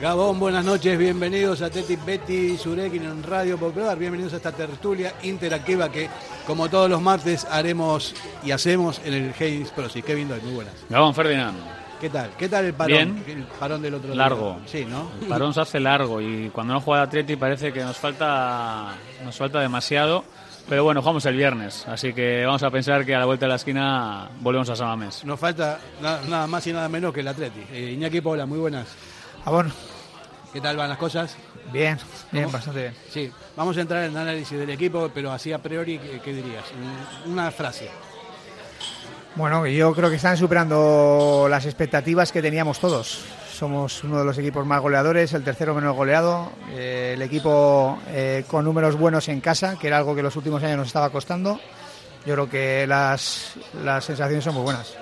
Gabón, buenas noches, bienvenidos a Teti Betty Surekin en Radio Popular, bienvenidos a esta tertulia interactiva que, como todos los martes, haremos y hacemos en el Hayes Prosi. Kevin Doy, muy buenas. Gabón Ferdinand. ¿Qué tal? ¿Qué tal el parón? Bien. El parón del otro Largo. día. Sí, ¿no? El parón se hace largo y cuando no juega Atleti parece que nos falta, nos falta demasiado. Pero bueno, jugamos el viernes, así que vamos a pensar que a la vuelta de la esquina volvemos a Samamés. Nos falta na- nada más y nada menos que el Atleti. Eh, Iñaki Paula, muy buenas. Ah, bueno, ¿Qué tal van las cosas? bien, bien, ¿Cómo? bastante bien. Sí, vamos a entrar en el análisis del equipo, pero así a priori, ¿qué, qué dirías? Un- Una frase. Bueno, yo creo que están superando las expectativas que teníamos todos. Somos uno de los equipos más goleadores, el tercero menos goleado, eh, el equipo eh, con números buenos en casa, que era algo que los últimos años nos estaba costando. Yo creo que las, las sensaciones son muy buenas.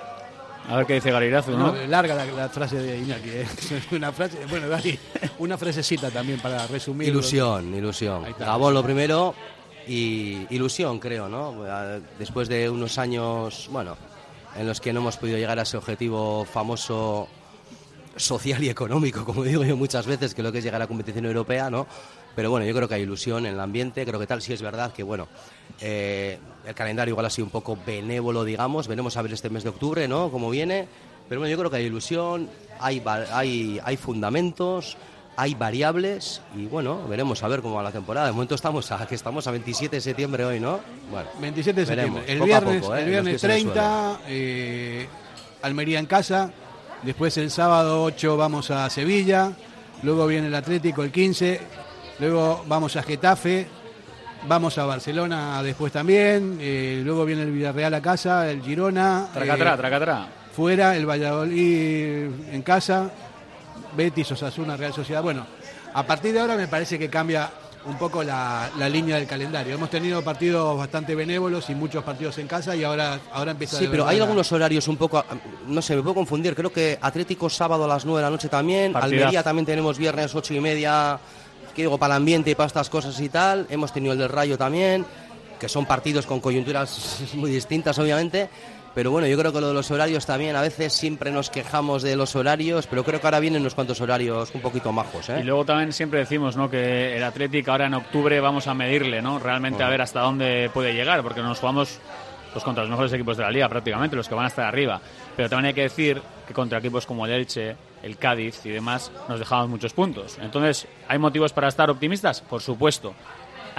A ver qué dice Garirazu, ¿no? No, larga la, la frase de Iñaki. ¿eh? Una frase, bueno, Dani, una frasecita también para resumir. Ilusión, ilusión. Gabón lo primero y ilusión, creo, ¿no? Después de unos años, bueno, en los que no hemos podido llegar a ese objetivo famoso social y económico, como digo yo muchas veces, que lo que es llegar a la competición europea, ¿no? Pero bueno, yo creo que hay ilusión en el ambiente, creo que tal, sí es verdad que, bueno, eh, el calendario igual ha sido un poco benévolo, digamos, veremos a ver este mes de octubre, ¿no? Cómo viene, pero bueno, yo creo que hay ilusión, hay, hay, hay fundamentos, hay variables y bueno, veremos a ver cómo va la temporada. De momento estamos a, que estamos a 27 de septiembre hoy, ¿no? Bueno, 27 de veremos, septiembre. El viernes, poco, ¿eh? el viernes pies en el 30, eh, Almería en casa. Después el sábado 8 vamos a Sevilla. Luego viene el Atlético el 15. Luego vamos a Getafe. Vamos a Barcelona después también. eh, luego viene el Villarreal a casa, el Girona. Tracatrá, eh, tracatrá. fuera, el Valladolid en casa, Betis, Osasuna, Real Sociedad. Bueno, a partir de ahora me parece que cambia un poco la, la línea del calendario. Hemos tenido partidos bastante benévolos y muchos partidos en casa y ahora, ahora empieza Sí, pero hay la- algunos horarios un poco, no sé, me puedo confundir. Creo que Atlético sábado a las 9 de la noche también, Partidazo. Almería también tenemos viernes 8 y media, que digo, para el ambiente y para estas cosas y tal. Hemos tenido el del Rayo también, que son partidos con coyunturas muy distintas, obviamente. Pero bueno, yo creo que lo de los horarios también, a veces siempre nos quejamos de los horarios, pero creo que ahora vienen unos cuantos horarios un poquito majos, ¿eh? Y luego también siempre decimos ¿no? que el Athletic ahora en octubre vamos a medirle, ¿no? Realmente a ver hasta dónde puede llegar, porque nos jugamos pues, contra los mejores equipos de la liga prácticamente, los que van a estar arriba. Pero también hay que decir que contra equipos como el Elche, el Cádiz y demás nos dejamos muchos puntos. Entonces, ¿hay motivos para estar optimistas? Por supuesto.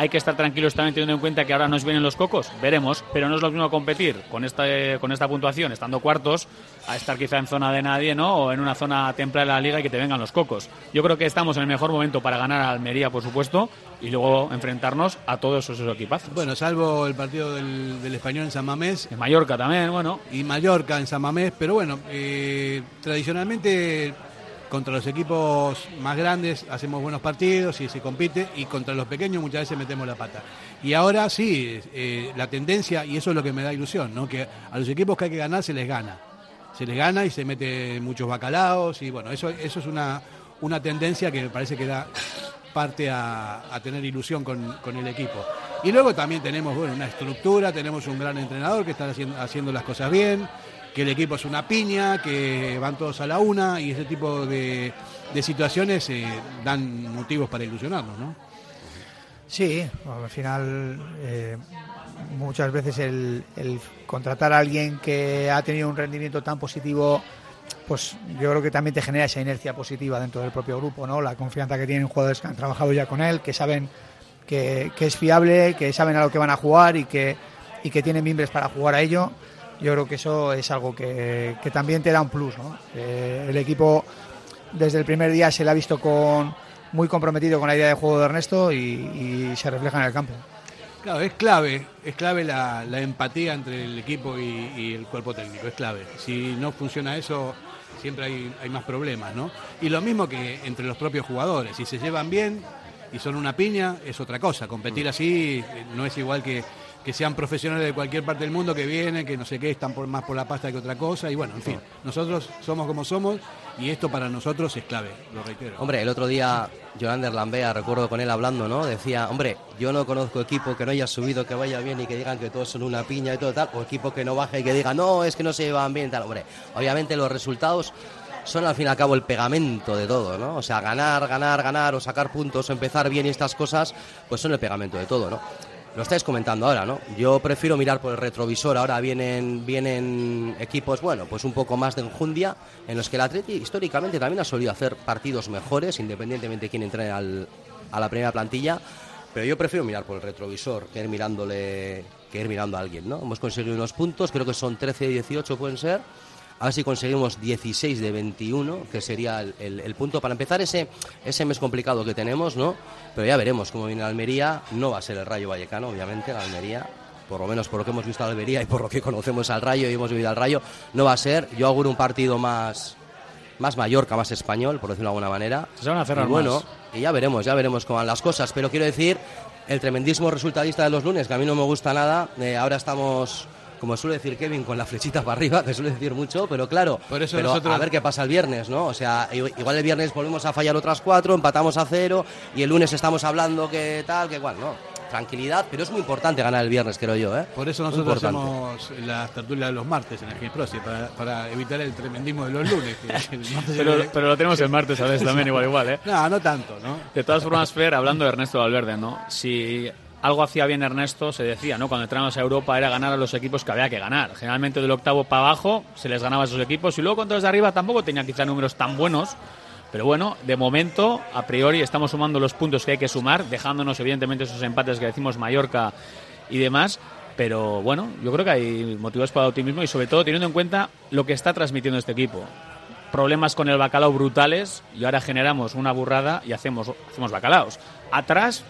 Hay que estar tranquilos también teniendo en cuenta que ahora nos vienen los cocos, veremos, pero no es lo mismo competir con esta, con esta puntuación, estando cuartos, a estar quizá en zona de nadie, ¿no? O en una zona templada de la liga y que te vengan los cocos. Yo creo que estamos en el mejor momento para ganar a Almería, por supuesto, y luego enfrentarnos a todos esos equipazos. Bueno, salvo el partido del, del español en San Mamés En Mallorca también, bueno, y Mallorca en San Mamés, pero bueno, eh, tradicionalmente contra los equipos más grandes hacemos buenos partidos y se compite y contra los pequeños muchas veces metemos la pata. Y ahora sí, eh, la tendencia, y eso es lo que me da ilusión, ¿no? que a los equipos que hay que ganar se les gana. Se les gana y se mete muchos bacalaos y bueno, eso, eso es una, una tendencia que me parece que da parte a, a tener ilusión con, con el equipo. Y luego también tenemos bueno, una estructura, tenemos un gran entrenador que está haciendo, haciendo las cosas bien, que el equipo es una piña, que van todos a la una y ese tipo de, de situaciones eh, dan motivos para ilusionarnos, ¿no? Sí, al final eh, muchas veces el, el contratar a alguien que ha tenido un rendimiento tan positivo, pues yo creo que también te genera esa inercia positiva dentro del propio grupo, ¿no? La confianza que tienen jugadores que han trabajado ya con él, que saben que, que es fiable, que saben a lo que van a jugar y que, y que tienen mimbres para jugar a ello. Yo creo que eso es algo que, que también te da un plus, ¿no? El equipo desde el primer día se le ha visto con muy comprometido con la idea de juego de Ernesto y, se refleja en el campo. Claro, es clave, es clave la, la empatía entre el equipo y, y el cuerpo técnico, es clave. Si no funciona eso, siempre hay, hay más problemas, ¿no? Y lo mismo que entre los propios jugadores, si se llevan bien y son una piña, es otra cosa. Competir así eh, no es igual que que sean profesionales de cualquier parte del mundo que vienen, que no sé qué, están por, más por la pasta que otra cosa. Y bueno, en fin, nosotros somos como somos y esto para nosotros es clave, lo reitero. Hombre, el otro día Joander Lambea, recuerdo con él hablando, ¿no? Decía, hombre, yo no conozco equipo que no haya subido, que vaya bien y que digan que todos son una piña y todo tal, o equipo que no baje y que diga, no, es que no se llevan bien y tal. Hombre, obviamente los resultados son al fin y al cabo el pegamento de todo, ¿no? O sea, ganar, ganar, ganar o sacar puntos o empezar bien y estas cosas, pues son el pegamento de todo, ¿no? Lo estáis comentando ahora, ¿no? Yo prefiero mirar por el retrovisor. Ahora vienen, vienen equipos, bueno, pues un poco más de enjundia, en los que el Atleti históricamente también ha solido hacer partidos mejores, independientemente de quién entre al, a la primera plantilla. Pero yo prefiero mirar por el retrovisor que ir mirándole, que ir mirando a alguien, ¿no? Hemos conseguido unos puntos, creo que son 13 y 18 pueden ser a ver si conseguimos 16 de 21, que sería el, punto para empezar ese, ese mes complicado que tenemos, ¿no? Pero ya veremos cómo viene la Almería. No va a ser el Rayo Vallecano, obviamente, la Almería. Por lo menos por lo que hemos visto a Almería y por lo que conocemos al Rayo y hemos vivido al Rayo, no va a ser. Yo auguro un partido más, más Mallorca, más español, por decirlo de alguna manera. Se van a cerrar y bueno, y ya veremos, ya veremos cómo van las cosas. Pero quiero decir, el tremendismo resultadista de los lunes, que a mí no me gusta nada. Eh, ahora estamos como suele decir Kevin, con la flechita para arriba, que suele decir mucho, pero claro, pero a ver qué pasa el viernes, ¿no? O sea, igual el viernes volvemos a fallar otras cuatro, empatamos a cero, y el lunes estamos hablando que tal, que igual, ¿no? Tranquilidad, pero es muy importante ganar el viernes, creo yo, ¿eh? Por eso nosotros hacemos las tertulias de los martes en el Game para, para, evitar el tremendismo de los lunes. pero, pero, lo tenemos el martes a veces también, igual, igual, ¿eh? No, no tanto, ¿no? De todas formas, Fer, hablando de Ernesto Valverde, ¿no? Si algo hacía bien Ernesto, se decía, ¿no? Cuando entramos a Europa era ganar a los equipos que había que ganar. Generalmente del octavo para abajo se les ganaba a esos equipos y luego contra los de arriba tampoco tenía quizá números tan buenos. Pero bueno, de momento, a priori, estamos sumando los puntos que hay que sumar, dejándonos evidentemente esos empates que decimos Mallorca y demás. Pero bueno, yo creo que hay motivos para el optimismo y sobre todo teniendo en cuenta lo que está transmitiendo este equipo. Problemas con el bacalao brutales y ahora generamos una burrada y hacemos, hacemos bacalaos. Atrás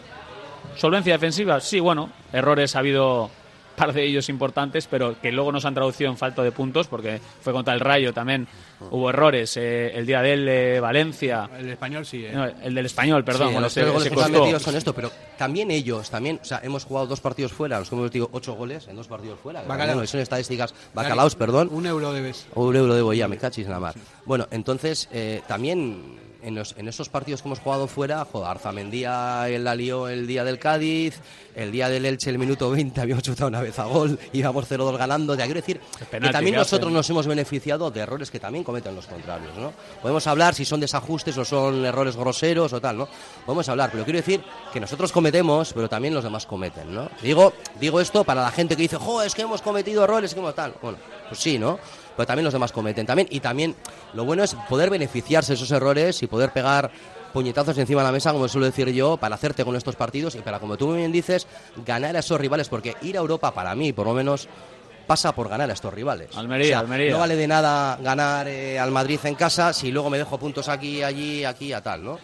Solvencia defensiva, sí, bueno, errores ha habido par de ellos importantes, pero que luego nos han traducido en falta de puntos, porque fue contra el Rayo también. Hubo errores. Eh, el día del de Valencia. El español sí. Eh. el del español, perdón. los se, goles se metidos son esto, pero también ellos, también, o sea, hemos jugado dos partidos fuera, nos hemos metido ocho goles en dos partidos fuera. Bacalaos. son estadísticas. Bacalaos, perdón. Un euro debes. Un euro debo ya, me cachis nada más. Bueno, entonces, eh, también en, los, en esos partidos que hemos jugado fuera, joder, Arzamendía el la lió el día del Cádiz, el día del Elche el minuto 20 habíamos chutado una vez a gol, íbamos 0-2 ganando. Ya quiero decir que también nosotros nos hemos beneficiado de errores que también cometen los contrarios, ¿no? Podemos hablar si son desajustes o son errores groseros o tal, ¿no? Podemos hablar, pero quiero decir que nosotros cometemos, pero también los demás cometen, ¿no? Digo, digo esto para la gente que dice, jo, es que hemos cometido errores, que tal. Bueno, pues sí, ¿no? pero también los demás cometen también. Y también lo bueno es poder beneficiarse de esos errores y poder pegar puñetazos encima de la mesa, como suelo decir yo, para hacerte con estos partidos y para, como tú bien dices, ganar a esos rivales, porque ir a Europa para mí, por lo menos, pasa por ganar a estos rivales. Almería, Almería. No vale de nada ganar eh, al Madrid en casa si luego me dejo puntos aquí, allí, aquí, a tal, ¿no?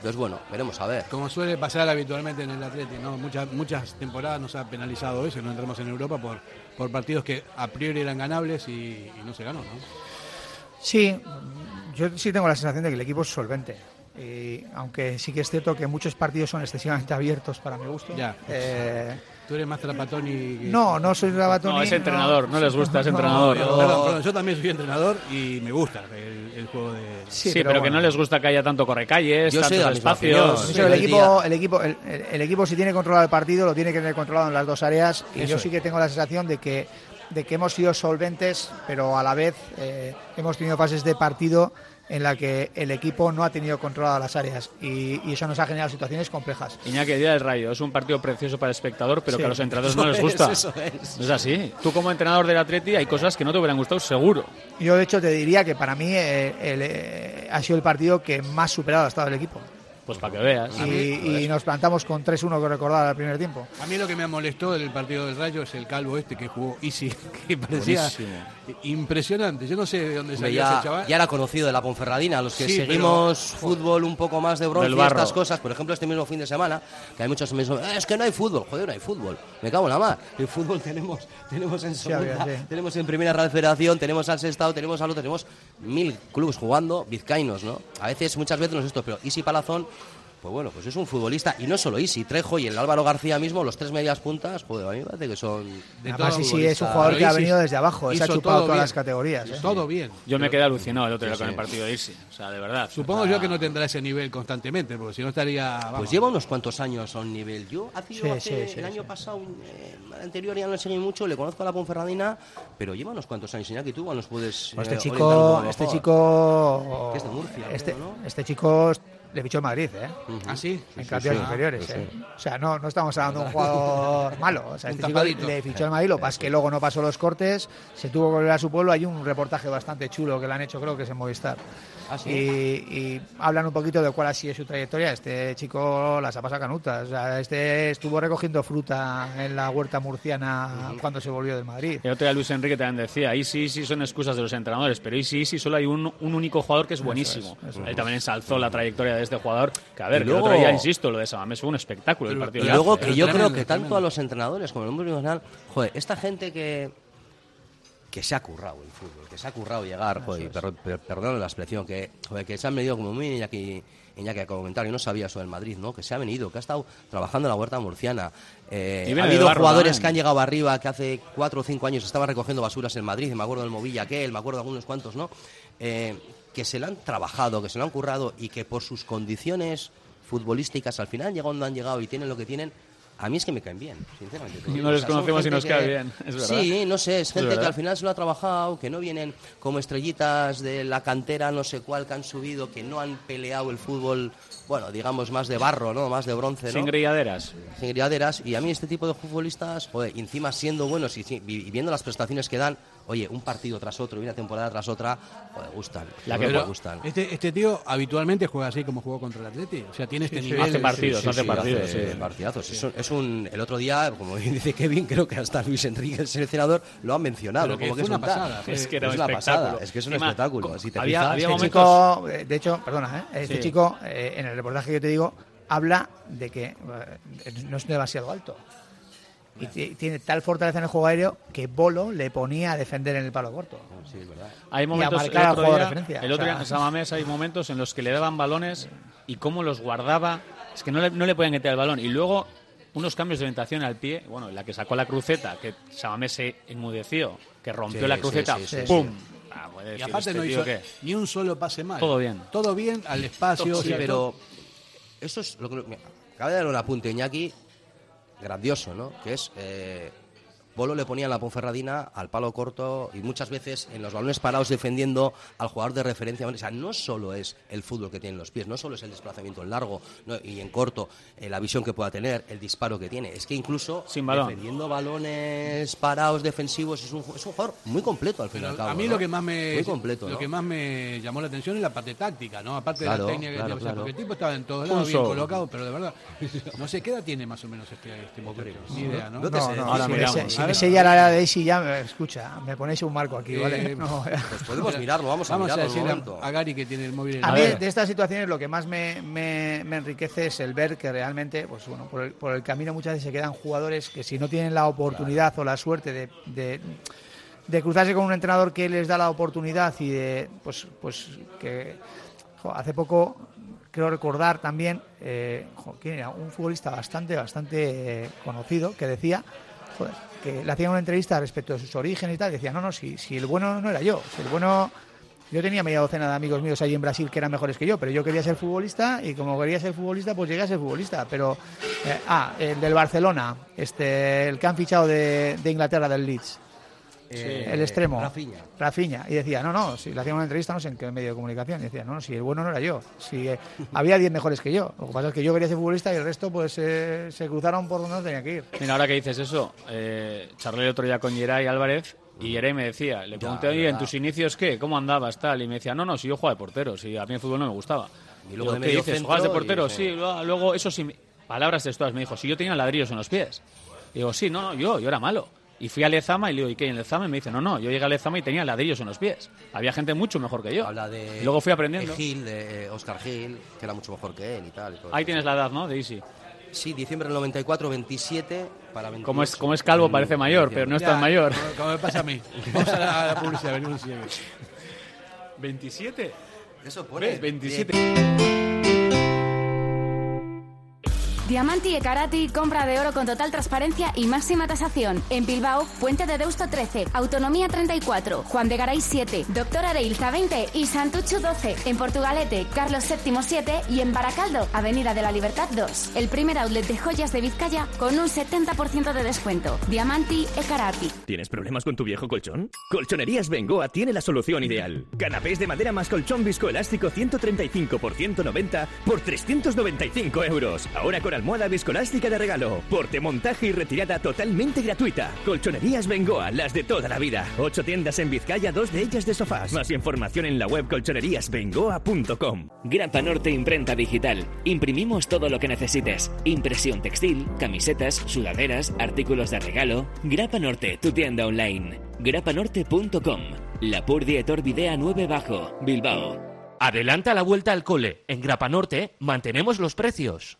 Entonces, bueno, veremos a ver. Como suele pasar habitualmente en el Atleti, ¿no? Muchas, muchas temporadas nos ha penalizado eso, no entramos en Europa por, por partidos que a priori eran ganables y, no se ganó, ¿no? Sí, yo sí tengo la sensación de que el equipo es solvente. Y aunque sí que es cierto que muchos partidos son excesivamente abiertos para mi gusto. Ya. Eh, Tú eres más Trapatoni. No, no soy Trapatoni. No, es entrenador, no, les gusta, es entrenador. yo también soy entrenador y me gusta el, juego de. Sí, pero, que no les gusta que haya tanto correcalles, tantos espacios. el, equipo, el, equipo, el, equipo, si tiene controlado el partido, lo tiene que tener controlado en las dos áreas. Y yo sí que tengo la sensación de que, de que hemos sido solventes, pero a la vez eh, hemos tenido fases de partido en la que el equipo no ha tenido controladas las áreas y, eso nos ha generado situaciones complejas. Iñaki, Día del Rayo, es un partido precioso para el espectador, pero que a los entrenadores no les gusta. Eso es. es así. Tú como entrenador del Atleti hay cosas que no te hubieran gustado seguro. Yo de hecho te diría que para mí eh, eh, ha sido el partido que más superado ha estado el equipo. Pues para que veas. Y, nos plantamos con 3-1 que recordar al primer tiempo. A mí lo que me molestó del partido del Rayo es el calvo este que jugó Easy, que parecía impresionante. Yo no sé de dónde salió ese chaval. Ya era conocido de la Ponferradina, los que seguimos fútbol un poco más de bronce y estas cosas. Por ejemplo, este mismo fin de semana, que hay muchos que me dicen, es que no hay fútbol. Joder, no hay fútbol. Me cago en la mar. El fútbol tenemos, tenemos en segunda, tenemos en Primera Real Federación, tenemos al Sestao, tenemos al otro, tenemos mil clubes jugando, vizcaínos, ¿no? A veces, muchas veces no es esto, pero Easy Palazón pues bueno, pues es un futbolista, y no solo Isi, Trejo y el Álvaro García mismo, los tres medias puntas, pues a mí me parece que son... De Además, sí, es un jugador que ha venido Isi desde abajo, se ha chupado todo todas bien. las categorías. ¿eh? Todo bien. Yo me quedé alucinado el otro día Sí, con sí. el partido de Irsi. O sea, de verdad. Supongo O sea, yo que no tendrá ese nivel constantemente, porque si no estaría. vamos. Pues lleva unos cuantos años a un nivel. Yo hace, Sí, hace- sí, sí, el sí. año pasado, eh, el anterior ya no le seguí mucho, le conozco a la Ponferradina, pero lleva unos cuantos años. Iñaki, tú igual nos puedes Pues eh, este un chico, este chico, Que es de Murcia, este, creo, ¿no? este chico le fichó el Madrid, ¿eh? Ujú. ¿Ah, sí? en sí, sí. inferiores. Sí, ¿eh? O sea, no, no estamos hablando de un jugador malo. O sea, este chico le fichó el Madrid, lo que pasa es que luego no pasó los cortes, se tuvo que volver a su pueblo. Hay un reportaje bastante chulo que le han hecho, creo que es en Movistar. ¿Ah, sí? y, y hablan un poquito de cuál ha sido su trayectoria. Este chico las ha pasado canutas. O sea, este estuvo recogiendo fruta en la huerta murciana cuando se volvió del Madrid. El otro día Luis Enrique también decía, y sí, sí son excusas de los entrenadores, pero y sí, sí solo hay un, un único jugador que es buenísimo. Él también ensalzó la trayectoria de este jugador, que a ver, Y que el luego- otro día, insisto, lo de Samamés fue un espectáculo el partido. Y de luego que yo Tremendo, creo que tanto tremendo. a los entrenadores como al mundo joder, esta gente que que se ha currado el fútbol, que se ha currado llegar, joder, per- per- perdón la expresión, que, joder, que se han venido como muy Iñaki, Iñaki a comentar, yo no sabía eso del Madrid, ¿no? Que se ha venido, que ha estado trabajando en la huerta murciana. Eh, Y ha habido jugadores que han llegado arriba, que hace cuatro o cinco años estaban recogiendo basuras en Madrid, me acuerdo del Movilla aquel, me acuerdo de algunos cuantos, ¿no? Eh, que se lo han trabajado, que se lo han currado y que por sus condiciones futbolísticas al final han llegado donde han llegado y tienen lo que tienen. A mí es que me caen bien, sinceramente. no les O sea, son conocemos y nos cae bien, es verdad. Sí, no sé, es gente que verdad. al final se lo ha trabajado, que no vienen como estrellitas de la cantera, no sé cuál, que han subido, que no han peleado el fútbol, bueno, digamos más de barro, ¿no? Más de bronce, ¿no? Sin grilladeras. sin grilladeras y a mí este tipo de futbolistas, joder, encima siendo buenos y, si- y viendo las prestaciones que dan, oye, un partido tras otro y una temporada tras otra, joder, gustan. La que- me gustan. este, este tío habitualmente juega así como jugó contra el Atleti. O sea, tiene este nivel. hace partidos, hace partidos, hace sí. partidazos. Es, un, es un- el otro día, como bien dice Kevin, creo que hasta Luis Enrique, el seleccionador, lo ha mencionado. Que como fue es una pasada, Es que era es un una pasada, es que es un espectáculo. Si te había- fijas, había Este momentos- chico, eh, de hecho, perdona, ¿eh? este Sí. chico, eh, en el reportaje que te digo, habla de que eh, no es demasiado alto. Y ti- tiene tal fortaleza en el juego aéreo que Bolo le ponía a defender en el palo corto. Sí, es verdad. Hay momentos, el otro de día, referencia, el o otro sea. día en Samamés hay momentos en los que le daban balones y cómo los guardaba, es que no le, no le podían quitar el balón. Y luego unos cambios de orientación al pie, bueno, la que sacó la cruceta, que Samamés se enmudeció, que rompió Sí, la sí, cruceta, sí, sí, ¡pum! Ah, Y decir, aparte este no hizo qué. ni un solo pase mal. Todo bien. Todo bien, al espacio. o Sí, sea, pero eso es lo que acaba de dar un apunte Iñaki grandioso, ¿no? Que es eh, Bolo le ponía en la Ponferradina al palo corto y muchas veces en los balones parados defendiendo al jugador de referencia. O sea, no solo es el fútbol que tienen los pies, no solo es el desplazamiento en largo ¿no? y en corto, eh, la visión que pueda tener, el disparo que tiene. Es que incluso Sin balón. defendiendo balones parados defensivos es un, ju- es un jugador muy completo al fin y al Pero cabo. a mí ¿no? lo que más me Muy completo, lo ¿no? que más me llamó la atención es la parte táctica, ¿no? Aparte Claro, de la técnica que claro, tiene, porque el tipo estaba en todos lados bien colocado, pero de verdad no sé qué edad tiene más o menos este este muchacho, ni idea, ¿no? Ahora miramos. Si A me ver. sella la de Isi ya, me- escucha, me ponéis un marco aquí, Eh, ¿vale? No, Pues podemos mirarlo, vamos a Vamos a mirarlo un a, a Gary que tiene el móvil en A mí de estas situaciones lo que más me, me- me enriquece es el ver que realmente, pues bueno, por el, por el camino muchas veces se quedan jugadores que si no tienen la oportunidad o la suerte de, de, de cruzarse con un entrenador que les da la oportunidad y de, pues, pues que jo, hace poco creo recordar también, eh, jo, ¿quién era? un futbolista bastante, bastante eh, conocido que decía, joder, que le hacían una entrevista respecto de sus orígenes y tal, y decía, no, no, si, si el bueno no era yo, si el bueno yo tenía media docena de amigos míos ahí en Brasil que eran mejores que yo, pero yo quería ser futbolista y como quería ser futbolista, pues llegué a ser futbolista. Pero, eh, ah, el del Barcelona, este, el que han fichado de, de Inglaterra, del Leeds, Eh, el extremo. Rafinha. Y decía, no, no, si le hacían una entrevista, no sé en qué medio de comunicación, y decía, no, no, si el bueno no era yo, si eh, había 10 mejores que yo. Lo que pasa es que yo quería ser futbolista y el resto, pues eh, se cruzaron por donde no tenía que ir. Mira, ahora que dices eso, eh, charlé el otro día con Geray Álvarez y Geray me decía, le pregunté, oye, ¿en tus inicios qué? ¿Cómo andabas? Tal? Y me decía, no, no, si yo jugaba de portero, si a mí el fútbol no me gustaba. Y luego de ¿qué dices? ¿Juegas de y- portero? sí. Sí, luego, eso sí, palabras textuales, me dijo, si yo tenía ladrillos en los pies. Digo, sí, no, no, yo, yo era malo. Y fui a Lezama y le digo, ¿y qué? ¿En Lezama? Y me dice, no, no, yo llegué a Lezama y tenía ladrillos en los pies. Había gente mucho mejor que yo. Habla de. Y luego fui aprendiendo. de Gil, de eh, Oscar Gil, que era mucho mejor que él y tal. y todo Ahí tienes la edad, ¿no? De Easy. Sí, diciembre del 94, 27 para 28. Como es, como es calvo parece mayor, pero no es tan mayor. Como, como me pasa a mí. Vamos a la, a la publicidad, venimos y- 27. Eso pone. ¿Ves? 27. Diamanti e Karati, compra de oro con total transparencia y máxima tasación. En Bilbao, Puente de Deusto 13, Autonomía 34, Juan de Garay 7, Doctor Areilza 20 y Santucho 12. En Portugalete, Carlos VII 7 y en Baracaldo, Avenida de la Libertad 2. El primer outlet de joyas de Vizcaya con un 70% de descuento. Diamanti e Karati. ¿Tienes problemas con tu viejo colchón? Colchonerías Bengoa tiene la solución ideal. Canapés de madera más colchón viscoelástico 135 por 190 por 395 euros. Ahora con almohada viscoelástica de regalo. Porte, montaje y retirada totalmente gratuita. Colchonerías Bengoa, las de toda la vida. Ocho tiendas en Vizcaya, dos de ellas de sofás. Más información en la web colchoneríasbengoa.com. Grapa Norte Imprenta Digital. Imprimimos todo lo que necesites. Impresión textil, camisetas, sudaderas, artículos de regalo. Grapa Norte, tu tienda online. grapanorte.com. La Purdietor Videa 9 Bajo, Bilbao. Adelanta la vuelta al cole. En Grapa Norte mantenemos los precios.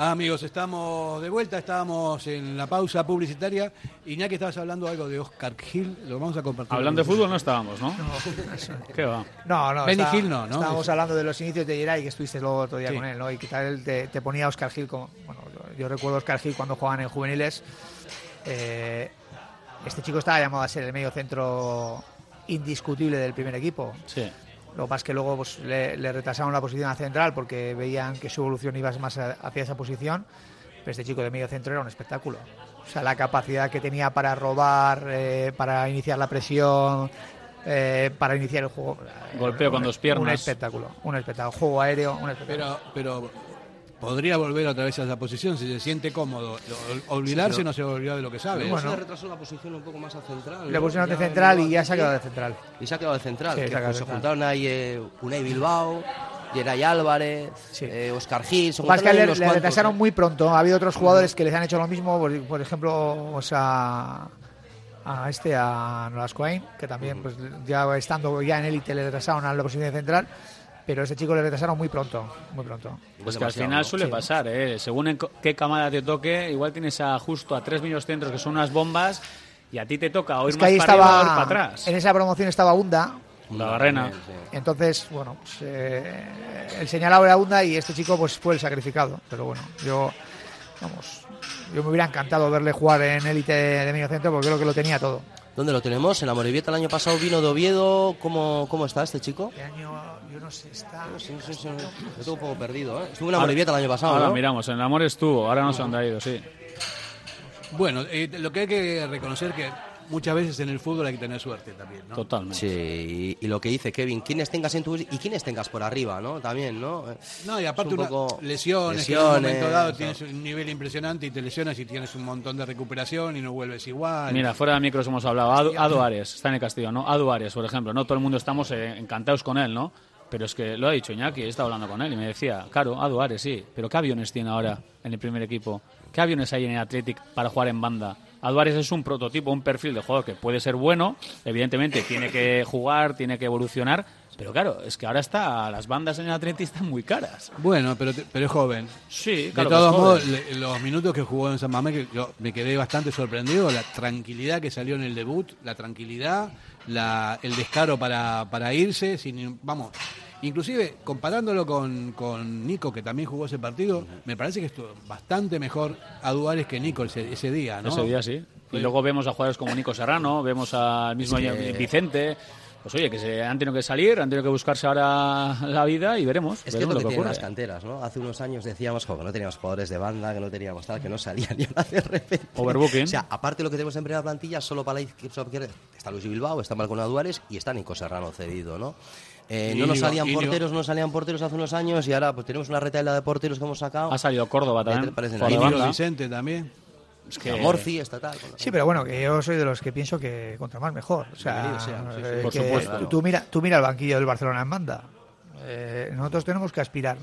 Ah, amigos, estamos de vuelta, estábamos en la pausa publicitaria. Iñaki, estabas hablando algo de Oscar Gil, lo vamos a compartir. Hablando de fútbol no estábamos, ¿no? ¿Qué va? No, no. Benny está- Hill no, ¿no? Estábamos Es- hablando de los inicios de Geray, que estuviste luego otro día Sí. con él, ¿no? Y que tal él te, te ponía a Oscar Gil como. Bueno, yo, yo recuerdo a Oscar Gil cuando jugaban en juveniles. eh, este chico estaba llamado a ser el medio centro indiscutible del primer equipo. Sí. Lo que pasa es que luego pues, le, le retrasaron la posición a central porque veían que su evolución iba más a- hacia esa posición. Pero este chico de medio centro era un espectáculo. O sea, la capacidad que tenía para robar, eh, para iniciar la presión, eh, para iniciar el juego. Golpeo con Un- dos piernas. Un espectáculo, un espectáculo. Juego aéreo, un espectáculo. Pero, pero podría volver otra vez a esa posición si se siente cómodo. Olvidarse Sí, no se olvida de lo que sabe. Bueno. Se retrasó la posición un poco más a central. Le ¿no? pusieron de central y ya se ha quedado de central. Y se ha quedado de central. Sí, que se pues de se central. juntaron ahí eh, Unai Bilbao, Geray Álvarez, eh, Oscar Gil. Que que juntaron ahí le, le retrasaron ¿no? muy pronto. Ha habido otros jugadores que les han hecho lo mismo, por, por ejemplo, o sea, a este, a Nolas Coain, que también, pues ya estando ya en élite, le retrasaron a la posición de central, pero a ese chico le retrasaron muy pronto, muy pronto. Pues que al final suele Sí. pasar, ¿eh? Según en qué camada te toque, igual tienes a justo a tres medios centros que son unas bombas y a ti te toca o ir Es que más ahí para arriba o ir estaba, para atrás. en esa promoción estaba Unda, La barrena. entonces, bueno, pues, eh, el señalado era Unda y este chico pues fue el sacrificado, pero bueno, yo, vamos, yo me hubiera encantado verle jugar en élite de medio centro porque creo que lo tenía todo. ¿Dónde lo tenemos? En la Morevieta el año pasado vino de Oviedo. ¿Cómo, cómo está este chico? Este año, yo no sé, está... Sí, sí, sí. Lo tengo un poco perdido, ¿eh? Estuvo en la Morevieta el año pasado, Ahora ¿no? miramos, en el amor estuvo, ahora no se han ido, sí. Bueno, eh, lo que hay que reconocer que muchas veces en el fútbol hay que tener suerte también, ¿no? Totalmente. Sí, y, y lo que dice Kevin, quienes tengas en tu y quienes tengas por arriba, ¿no? También, ¿no? No, y aparte un una poco lesiones, que en un momento dado tienes un nivel impresionante y te lesionas y tienes un montón de recuperación y no vuelves igual. Mira, fuera de micros hemos hablado. Adu, Adu Ares, está en el Castillo, ¿no? Adu Ares, por ejemplo, ¿no? Todo el mundo estamos eh, encantados con él, ¿no? Pero es que lo ha dicho Iñaki, he estado hablando con él y me decía, claro, Adu Ares, sí, pero ¿qué aviones tiene ahora en el primer equipo? ¿Qué aviones hay en el Athletic para jugar en banda? Ares es un prototipo, un perfil de jugador que puede ser bueno, evidentemente tiene que jugar, tiene que evolucionar, pero claro, es que ahora está, las bandas en el Athletic están muy caras. Bueno, pero, pero es joven. Sí, claro de todos modos, los minutos que jugó en San Mamés, yo me quedé bastante sorprendido, la tranquilidad que salió en el debut, la tranquilidad, la, el descaro para, para irse, sin, vamos, inclusive comparándolo con, con Nico, que también jugó ese partido, me parece que estuvo bastante mejor a Duárez que Nico ese, ese día, ¿no? Ese día sí. Y luego vemos a jugadores como Nico Serrano, vemos al mismo que- Vicente. Pues oye, que se han tenido que salir, han tenido que buscarse ahora la vida y veremos. Es que es veremos lo que, lo que las canteras, ¿no? Hace unos años decíamos jo, que no teníamos jugadores de banda, que no teníamos tal, que no salían y ahora de repente. Overbooking. O sea, aparte de lo que tenemos en primera plantilla, solo para la izquierda está Luis Bilbao, está Malcona Duárez y está Nico Serrano cedido, ¿no? Eh, no nos salían porteros, no salían porteros hace unos años y ahora pues tenemos una retahíla de porteros que hemos sacado. Ha salido Córdoba ¿Qué te también. Vicente también. Es que Morci está tal. Sí, pero bueno, que yo soy de los que pienso que contra más mejor. O sea, sí, sí. Por que supuesto. tú, tú mira, tú mira el banquillo del Barcelona en banda. Eh, nosotros tenemos que aspirar,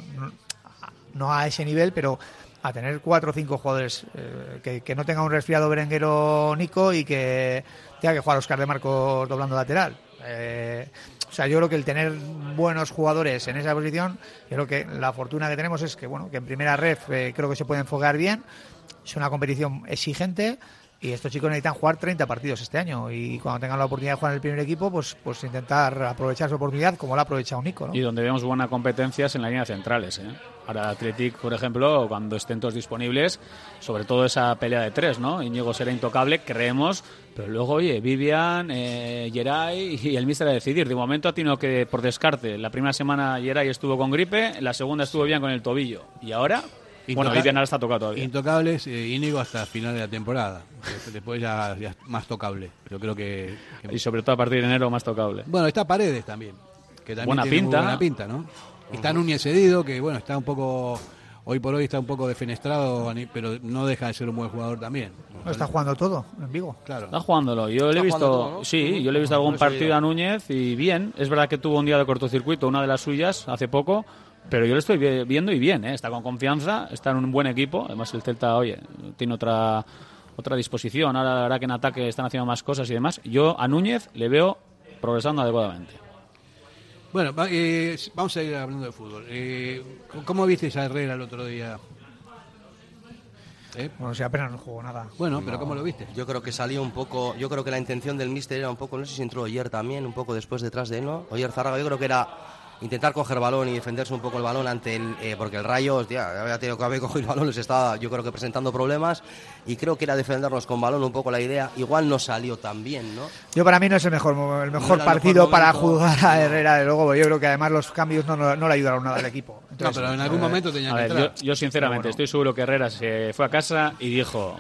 no- a ese nivel, pero a tener cuatro o cinco jugadores eh, que, que, no tenga un resfriado berenguero Nico y que tenga que jugar Oscar de Marcos doblando lateral. Eh, sea, yo creo que el tener buenos jugadores en esa posición, yo creo que la fortuna que tenemos es que, bueno, que en primera ref eh, creo que se puede enfocar bien. Es una competición exigente y estos chicos necesitan jugar 30 partidos este año y cuando tengan la oportunidad de jugar en el primer equipo, pues, pues intentar aprovechar su oportunidad como lo ha aprovechado Nico. Y donde vemos buenas competencias en las líneas centrales. ¿eh? Ahora Athletic, por ejemplo, cuando estén todos disponibles, sobre todo esa pelea de tres, ¿no? Íñigo será intocable, creemos, pero luego, oye, Vivian, eh, Geray y el míster a decidir. De momento ha tenido que, por descarte, la primera semana Geray estuvo con gripe, la segunda estuvo bien con el tobillo. ¿Y ahora? Bueno, Vivian ahora está tocado todavía. Intocables, eh, Íñigo hasta final de la temporada. Después ya, ya más tocable. Yo creo que, que, Y sobre todo a partir de enero más tocable. Bueno, está Paredes también. Que también Buena tiene muy pinta. buena pinta, ¿no? Está Núñez cedido, que bueno, está un poco. Hoy por hoy está un poco defenestrado, pero no deja de ser un buen jugador también. No está jugando todo en Vigo. Claro. Está jugándolo. Yo le he visto, jugando todo, ¿no? sí, yo le he visto algún partido a Núñez y bien. Es verdad que tuvo un día de cortocircuito, una de las suyas, hace poco. Pero yo lo estoy vi- viendo y bien, ¿eh? está con confianza, está en un buen equipo. Además, el Celta, oye, tiene otra otra disposición. Ahora, la verdad que en ataque están haciendo más cosas y demás. Yo a Núñez le veo progresando adecuadamente. Bueno, va- eh, vamos a ir hablando de fútbol. Eh, ¿Cómo viste a Herrera el otro día? ¿Eh? Bueno, si apenas no jugó nada. Bueno, pero ¿cómo lo viste? Yo creo que salió un poco, yo creo que la intención del míster era un poco, no sé si entró Oyer también, un poco después detrás de él, ¿no? Oyer Zárraga, yo creo que era intentar coger balón y defenderse un poco el balón ante el, eh, porque el Rayo, hostia, había tenido que haber cogido el balón, les estaba yo creo que presentando problemas y creo que era defendernos con balón un poco la idea, igual no salió tan bien, ¿no? Yo para mí no es el mejor, el mejor el partido mejor para jugar a Herrera, de luego. Yo creo que además los cambios no, no, no le ayudaron nada al equipo. No, pero en algún momento tenía A que ver, entrar. yo, yo sinceramente bueno. estoy seguro que Herrera se fue a casa y dijo,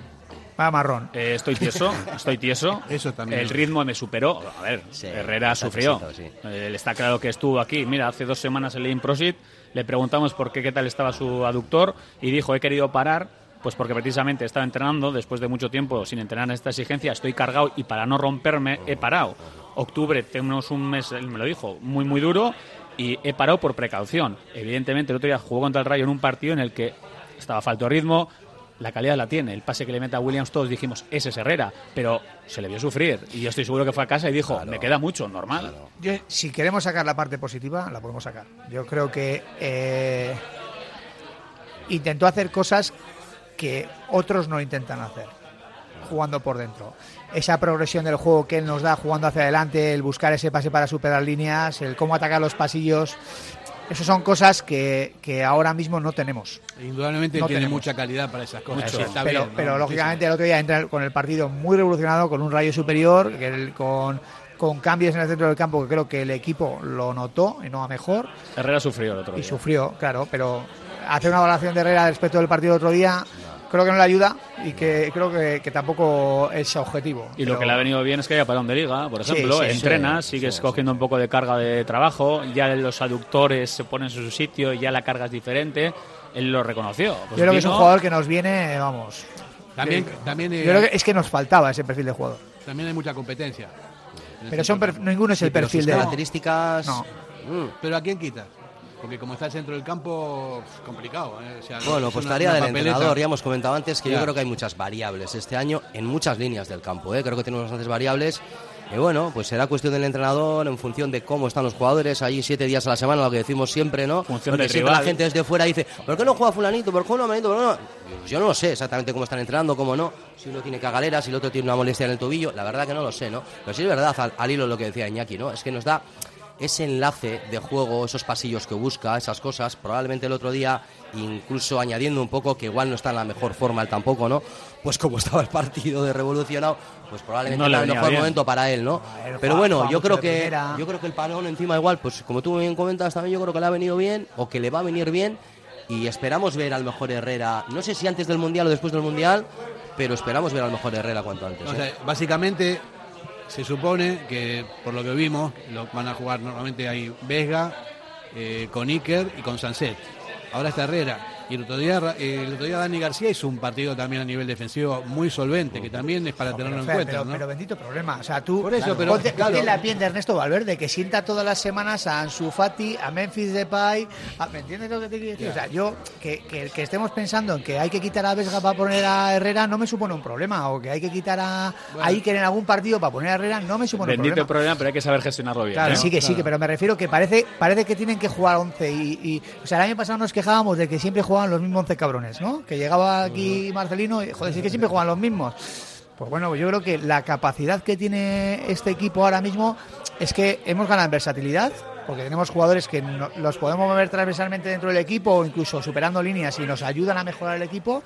Va marrón. eh, estoy tieso, estoy tieso. Eso también. El ritmo me superó. A ver, Sí, Herrera está sufrió. tesito, sí. Eh, está claro que estuvo aquí. Mira, hace dos semanas en Lein Prosit le preguntamos por qué, qué tal estaba su aductor y dijo, he querido parar, pues porque precisamente estaba entrenando después de mucho tiempo sin entrenar en esta exigencia, estoy cargado y para no romperme he parado. Octubre tenemos un mes, él me lo dijo, muy muy duro y he parado por precaución. Evidentemente el otro día jugó contra el Rayo en un partido en el que estaba falto de ritmo, la calidad la tiene. El pase que le mete a Williams todos dijimos, ese es Herrera, pero se le vio sufrir. Y yo estoy seguro que fue a casa y dijo, me queda mucho, normal. Yo, si queremos sacar la parte positiva, la podemos sacar. Yo creo que eh, intentó hacer cosas que otros no intentan hacer, jugando por dentro. Esa progresión del juego que él nos da jugando hacia adelante, el buscar ese pase para superar líneas, el cómo atacar los pasillos, esas son cosas que, que ahora mismo no tenemos. Indudablemente No tiene tenemos. mucha calidad para esas cosas. Mucho. Está pero bien, ¿no? pero Muchísimo. lógicamente el otro día entra con el partido muy revolucionado, con un rayo superior, que el- con, con cambios en el centro del campo que creo que el equipo lo notó y no a mejor. Herrera sufrió el otro y día. sufrió, claro, pero hacer una valoración de Herrera respecto del partido del otro día creo que no le ayuda y que creo que, que tampoco es objetivo. Y lo que le ha venido bien es que haya parón de liga, por ejemplo, sí, entrena, sí, sigues cogiendo un poco de carga de trabajo, ya los aductores se ponen en su sitio, ya la carga es diferente, él lo reconoció. Pues Yo creo que es un jugador que nos viene, vamos. También, Yo- también, eh, Yo creo que es que nos faltaba ese perfil de jugador. también hay mucha competencia. En Pero son ninguno es el perfil sus de. características... No. mm, Pero ¿a quién quitas? Porque como está el centro del campo, es complicado. ¿eh? O sea, Bueno, es pues tarea una del papeleta. entrenador. Ya hemos comentado antes que Ya. yo creo que hay muchas variables este año en muchas líneas del campo. ¿eh? Creo que tenemos bastantes variables. Y bueno, pues será cuestión del entrenador en función de cómo están los jugadores. Ahí siete días a la semana, lo que decimos siempre, ¿no? Función del siempre rival. la gente desde fuera dice, ¿por qué no juega fulanito? ¿Por qué no manito? ¿Por qué no? Pues yo no lo sé exactamente cómo están entrenando, cómo no. Si uno tiene cagalera, si el otro tiene una molestia en el tobillo. La verdad que no lo sé, ¿no? Pero sí es verdad, al, al hilo lo que decía Iñaki, ¿no? Es que nos da ese enlace de juego, esos pasillos que busca, esas cosas, probablemente el otro día, incluso añadiendo un poco que igual no está en la mejor forma él tampoco, ¿no? Pues como estaba el partido de revolucionado, pues probablemente No le era el mejor bien. momento para él, ¿no? Pero bueno, yo creo que yo creo que el parón encima igual, pues como tú bien comentas también, yo creo que le ha venido bien o que le va a venir bien y esperamos ver al mejor Herrera, no sé si antes del Mundial o después del Mundial, pero esperamos ver al mejor Herrera cuanto antes. O ¿eh? sea, básicamente se supone que, por lo que vimos, lo van a jugar normalmente ahí Vesga, eh, con Iker y con Sanset. Ahora está Herrera. Y el otro día, eh, el otro día Dani García hizo un partido también a nivel defensivo muy solvente, que también es para No, tenerlo pero, en Fer, cuenta. pero, ¿no? pero bendito problema. O sea, tú Por eso, claro, pero, ponte, claro. ponte la piel de Ernesto Valverde, que sienta todas las semanas a Ansu Fati, a Memphis Depay. a- ¿Me entiendes lo que te quiero decir? O sea, yo, que, que, que estemos pensando en que hay que quitar a Vesga para poner a Herrera no me supone un problema. O que hay que quitar a, a Iker en algún partido para poner a Herrera no me supone un Bendito problema. problema, pero hay que saber gestionarlo bien. Claro, ¿eh? sí que sí, que, pero me refiero que parece parece que tienen que jugar 11 y, y- o sea, el año pasado nos quejábamos de que siempre jugaban los mismos 11 cabrones, ¿no? Que llegaba aquí Marcelino y joder, sí que siempre juegan los mismos. Pues bueno, yo creo que la capacidad que tiene este equipo ahora mismo es que hemos ganado en versatilidad, porque tenemos jugadores que los podemos mover transversalmente dentro del equipo o incluso superando líneas y nos ayudan a mejorar el equipo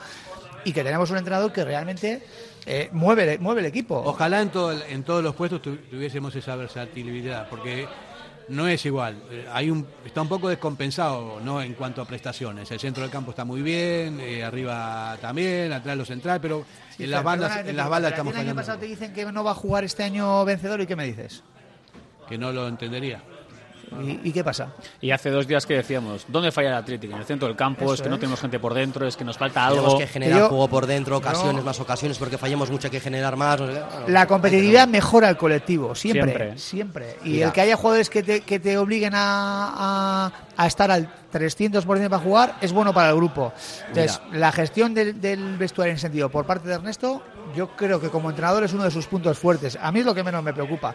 y que tenemos un entrenador que realmente eh, mueve, mueve el equipo. Ojalá en, todo, en todos los puestos tu- tuviésemos esa versatilidad, porque no es igual. Eh, Hay un, está un poco descompensado ¿no? en cuanto a prestaciones. El centro del campo está muy bien, eh, arriba también, atrás lo central, pero Sí, en las bandas, en las ti estamos El año pasado te dicen que no va a jugar este año vencedor y ¿qué me dices? Que no lo entendería. ¿Y, y qué pasa? Y hace dos días que decíamos, ¿dónde falla el Atlético? En el centro del campo, Eso es que no tenemos gente por dentro, es que nos falta Tenemos algo. que generar Yo- juego por dentro, ocasiones, No. más ocasiones, porque fallamos mucho, hay que generar más. Bueno, La competitividad mejora el colectivo, siempre. Siempre. Siempre. Y Mira. el que haya jugadores que te, que te obliguen a, a- a estar al 300% para jugar es bueno para el grupo. Entonces, la gestión del, del vestuario en sentido por parte de Ernesto, yo creo que como entrenador es uno de sus puntos fuertes. A mí es lo que menos me preocupa.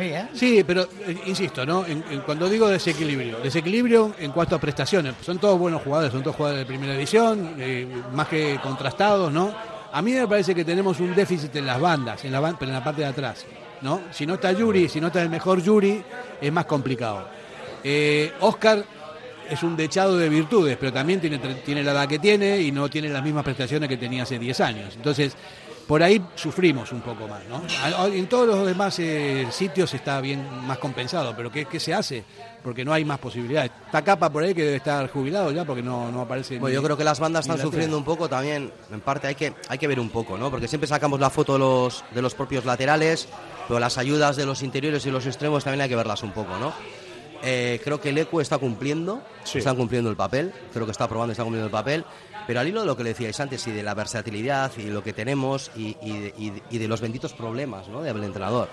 ¿Eh? Sí, pero eh, insisto, ¿no? En- cuando digo desequilibrio, desequilibrio en cuanto a prestaciones, son todos buenos jugadores, son todos jugadores de primera división, eh, más que contrastados, ¿no? A mí me parece que tenemos un déficit en las bandas, en la, en la parte de atrás, ¿no? Si no está Yuri, si no está el mejor Yuri, es más complicado. Eh, Oscar es un dechado de virtudes, pero también tiene, tiene la edad que tiene y no tiene las mismas prestaciones que tenía hace 10 años. Entonces, por ahí sufrimos un poco más, ¿no? En todos los demás eh, sitios está bien más compensado, pero ¿qué, qué se hace? Porque no hay más posibilidades. Está Capa por ahí que debe estar jubilado ya porque no, no aparece. Bueno, ni- yo creo que las bandas están la sufriendo un poco también. En parte hay que, hay que ver un poco, ¿no? Porque siempre sacamos la foto de los, de los propios laterales, pero las ayudas de los interiores y los extremos también hay que verlas un poco, ¿no? Eh, creo que el ECU está cumpliendo, están cumpliendo el papel, creo que está probando, está cumpliendo el papel, pero al hilo de lo que le decíais antes y de la versatilidad y lo que tenemos y, y de, y de- y de los benditos problemas ¿no? del entrenador.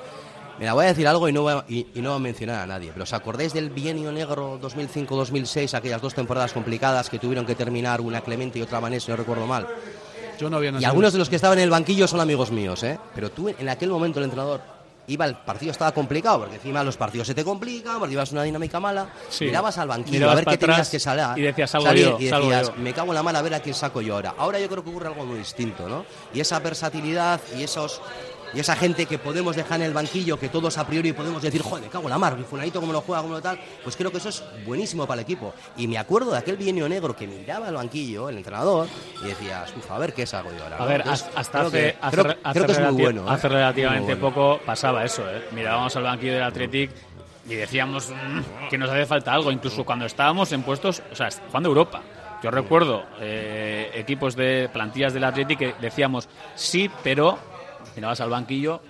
Mira, voy a decir algo y no voy a, y, y no voy a mencionar a nadie, pero ¿os acordáis del bienio negro 2005-2006, aquellas dos temporadas complicadas que tuvieron que terminar una Clemente y otra Manés, si no recuerdo mal? Yo no había Y algunos de los que estaban en el banquillo son amigos míos, ¿eh? Pero tú, en aquel momento, el entrenador iba, el partido estaba complicado, porque encima los partidos se te complican, porque ibas una dinámica mala. Sí. Mirabas al banquillo Mirabas a ver qué tenías que salir. y decías, salgo salir, yo, y decías, me cago en la mala, a ver a quién saco yo ahora. Ahora yo creo que ocurre algo muy distinto, ¿no? Y esa versatilidad y esos. Y esa gente que podemos dejar en el banquillo, que todos a priori podemos decir, joder, me cago en la mar, fulanito como lo juega, como lo tal, pues creo que eso es buenísimo para el equipo. Y me acuerdo de aquel bienio negro que miraba al banquillo, el entrenador, y decías, uff, a ver qué saco yo ahora. A ¿no? ver, Entonces, hasta, creo hace, que- hace creo- re- hace creo que es muy relati- bueno. ¿eh? hace relativamente bueno. poco pasaba eso. ¿eh? Mirábamos al banquillo del Athletic y decíamos mm, que nos hace falta algo, incluso cuando estábamos en puestos, o sea, jugando Europa. Yo recuerdo eh, equipos de plantillas del Athletic que decíamos sí, pero mirabas al banquillo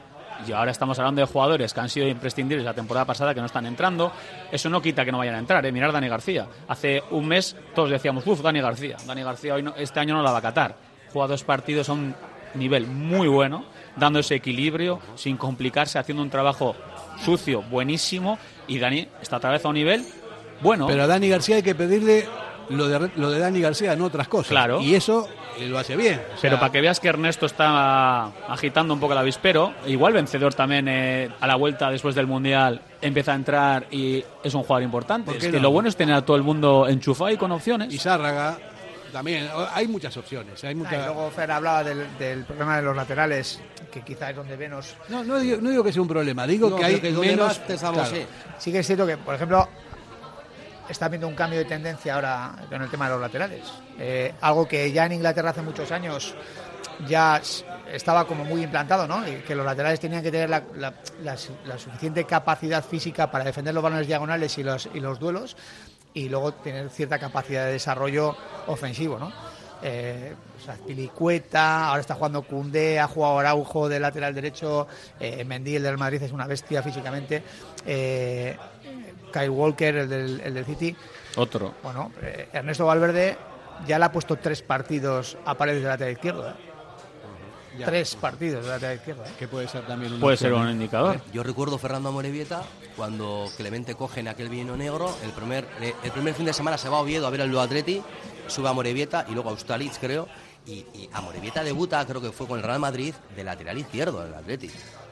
y ahora estamos hablando de jugadores que han sido imprescindibles la temporada pasada que no están entrando. Eso no quita que no vayan a entrar. ¿eh? Mirar Dani García. Hace un mes todos decíamos, uff, Dani García. Dani García hoy este año no la va a catar. Juega dos partidos a un nivel muy bueno, dando ese equilibrio, sin complicarse, haciendo un trabajo sucio, buenísimo. Y Dani está otra vez a un nivel bueno. Pero a Dani García hay que pedirle lo de, lo de Dani García, no otras cosas. Claro. Y eso eh, lo hace bien. O sea, Pero para que veas que Ernesto está agitando un poco el avispero, igual vencedor también eh, a la vuelta después del Mundial empieza a entrar y es un jugador importante. ¿Por Es que no? lo bueno es tener a todo el mundo enchufado y con opciones. Y Zárraga también. Hay muchas opciones. Hay Ah, y luego Fer hablaba del, del problema de los laterales, que quizás es donde menos. No, no, digo, no digo que sea un problema, digo No, que hay que menos. claro. sí. Sí que es cierto que, por ejemplo, está habiendo un cambio de tendencia ahora con el tema de los laterales. Eh, algo que ya en Inglaterra hace muchos años ya estaba como muy implantado, ¿no? Que los laterales tenían que tener la, la- la su- la suficiente capacidad física para defender los balones diagonales y los, duelos y luego tener cierta capacidad de desarrollo ofensivo, ¿no? Eh, Pilicueta, ahora está jugando Cundé, ha jugado Araujo de lateral derecho, eh, el del Madrid, es una bestia físicamente, eh, Kyle Walker, el del, el del City. Otro. Bueno, eh, Ernesto Valverde ya le ha puesto tres partidos a Paredes de lateral izquierdo. ¿eh? Ya. Tres partidos de lateral izquierdo. ¿eh? Que puede ser también una Puede ser ¿eh? un indicador. Yo recuerdo Fernando Amorebieta cuando Clemente coge en aquel vino negro. El primer, eh, el primer fin de semana se va a Oviedo a ver el Lugo Atleti, sube a Amorebieta y luego a Austerlitz, creo. Y, y Amorebieta debuta, creo que fue con el Real Madrid, de lateral izquierdo del Atleti.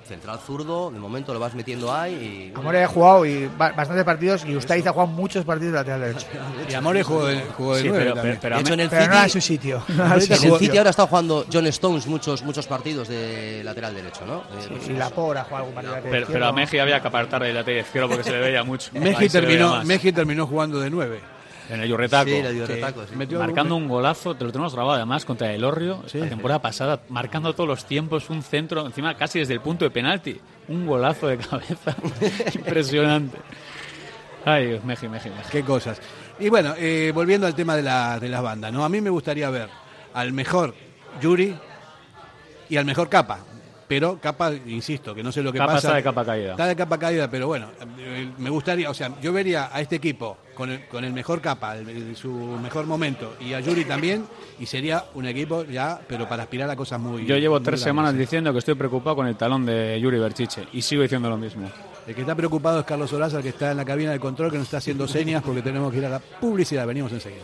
Central zurdo, de momento lo vas metiendo ahí. Y, Amore ha jugado y ba- bastantes partidos y Ustariz ha jugado muchos partidos de lateral derecho. Y Amore jugó de, jugó de Sí, pero, también. pero- pero de hecho, en el Pero no City, era en su sitio. No era en en el. City ahora está jugando John Stones muchos, muchos partidos de lateral derecho, ¿no? Eh, pues, Y la Pora ha jugado algún partido de lateral pero, pero a. Meji había que apartar del lateral izquierdo porque se le veía mucho. Veía terminó, terminó jugando de nueve. En el Yurretaco. Sí. Metió Marcando un golazo, te lo tenemos grabado además contra el Orrio la temporada pasada, marcando todos los tiempos, un centro, encima casi desde el punto de penalti, un golazo de cabeza, impresionante. Ay, Meji, Meji, Meji. Qué cosas. Y bueno, eh, volviendo al tema de, la, de las bandas, ¿no? A mí me gustaría ver al mejor Yuri y al mejor Capa. Pero Capa, insisto, que no sé lo que Capa pasa. está de capa caída. Está de capa caída, pero bueno, eh, me gustaría, o sea, yo vería a este equipo con el, con el mejor Capa, el- el- su mejor momento, y a Yuri también, y sería un equipo ya, pero para aspirar a cosas muy. Yo llevo muy tres grandes, semanas ¿eh? diciendo que estoy preocupado con el talón de Yuri Berchiche y sigo diciendo lo mismo. El que está preocupado es Carlos Olaza, que está en la cabina de control, que nos está haciendo señas porque tenemos que ir a la publicidad. Venimos enseguida.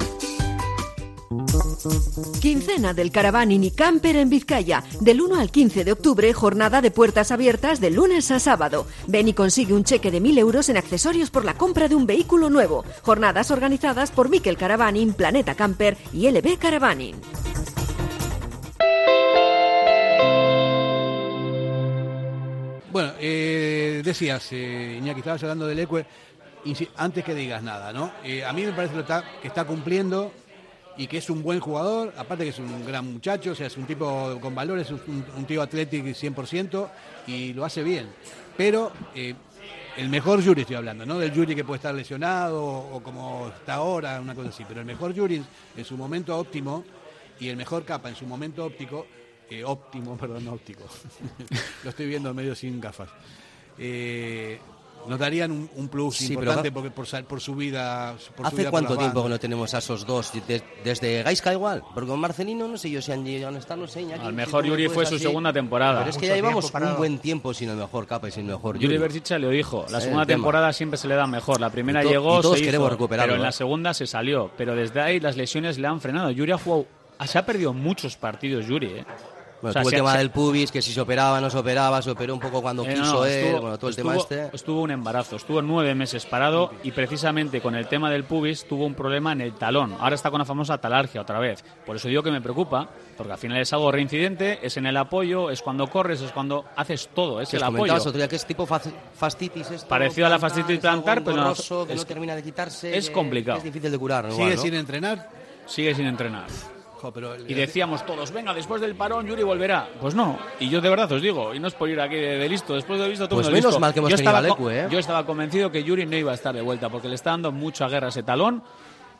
Quincena del Caravaning y Camper en Vizcaya. Del 1 al 15 de octubre, jornada de puertas abiertas de lunes a sábado. Ven y consigue un cheque de 1.000 euros en accesorios por la compra de un vehículo nuevo. Jornadas organizadas por Miquel Caravaning, Planeta Camper y LB Caravaning. Bueno, eh, decías, eh, Iñaki, estabas hablando del Ecue, antes que digas nada, ¿no? Eh, a mí me parece que está cumpliendo y que es un buen jugador, aparte que es un gran muchacho, o sea, es un tipo con valores, es un, un tío atlético 100% y lo hace bien. Pero eh, el mejor Yuri estoy hablando, ¿no? Del Yuri que puede estar lesionado o, como está ahora, una cosa así, pero el mejor Yuri en su momento óptimo y el mejor Capa en su momento óptico, eh, óptimo, perdón, óptico, lo estoy viendo medio sin gafas, eh, nos darían un, un plus Sí, importante porque por, por su vida. Por su ¿Hace vida por cuánto tiempo que no tenemos a esos dos? De- desde Gaisca igual, porque con Marcelino no sé yo si han llegado a estar, no sé. Iñaki, si mejor Yuri fue su así- segunda temporada. Pero es que Mucho ya llevamos un buen tiempo sin el mejor capa y sin el mejor Yuri Yuri. Berchicha lo dijo, la segunda tema. temporada siempre se le da mejor. La primera Y to- llegó, y todos se queremos hizo, recuperarlo, pero en la ¿eh? segunda se salió. Pero desde ahí las lesiones le han frenado. Yuri ha jugado, se ha perdido muchos partidos, Yuri. ¿eh? Bueno, O sea, tuvo se- el tema se- del pubis, que si se operaba, no se operaba, se operó un poco cuando Eh, quiso no, él, estuvo- bueno, todo el estuvo- tema este. Estuvo un embarazo, estuvo nueve meses parado y precisamente con el tema del pubis tuvo un problema en el talón. Ahora está con la famosa talargia otra vez. Por eso digo que me preocupa, porque al final es algo reincidente, es en el apoyo, es cuando corres, es cuando haces todo, es el apoyo. otro día que es tipo fas- fascitis esto, Parecido a la es algo plantar, pero no- que es- no termina de quitarse. es complicado. Es difícil de curar, ¿no? ¿Sigue Igual, ¿no? sin entrenar? Sigue sin entrenar. Jo, pero el- Y decíamos todos, venga, después del parón Yuri volverá. Pues no, y yo de verdad os digo, y no es por ir aquí de, de listo, después de visto todo Pues menos listo. mal que hemos yo tenido estaba Lecu, ¿eh? Yo estaba convencido que Yuri no iba a estar de vuelta, porque le está dando mucha guerra ese talón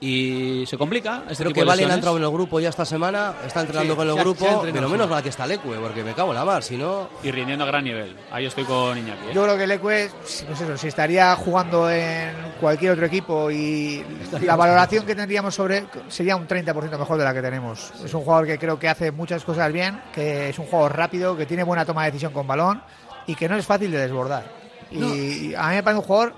y se complica. Este Creo tipo que de Valen ha entrado en el grupo ya esta semana, está entrenando Sí, con el se grupo, se pero menos mal que está Lecue, porque me cago en la mar, si no... Y rindiendo a gran nivel. Ahí estoy con Iñaki. ¿eh? Yo creo que Leque, pues eso, si estaría jugando en cualquier otro equipo y la valoración que tendríamos sobre él sería un 30% mejor de la que tenemos. Es un jugador que creo que hace muchas cosas bien, que es un jugador rápido, que tiene buena toma de decisión con balón y que no es fácil de desbordar. Y a mí me parece un jugador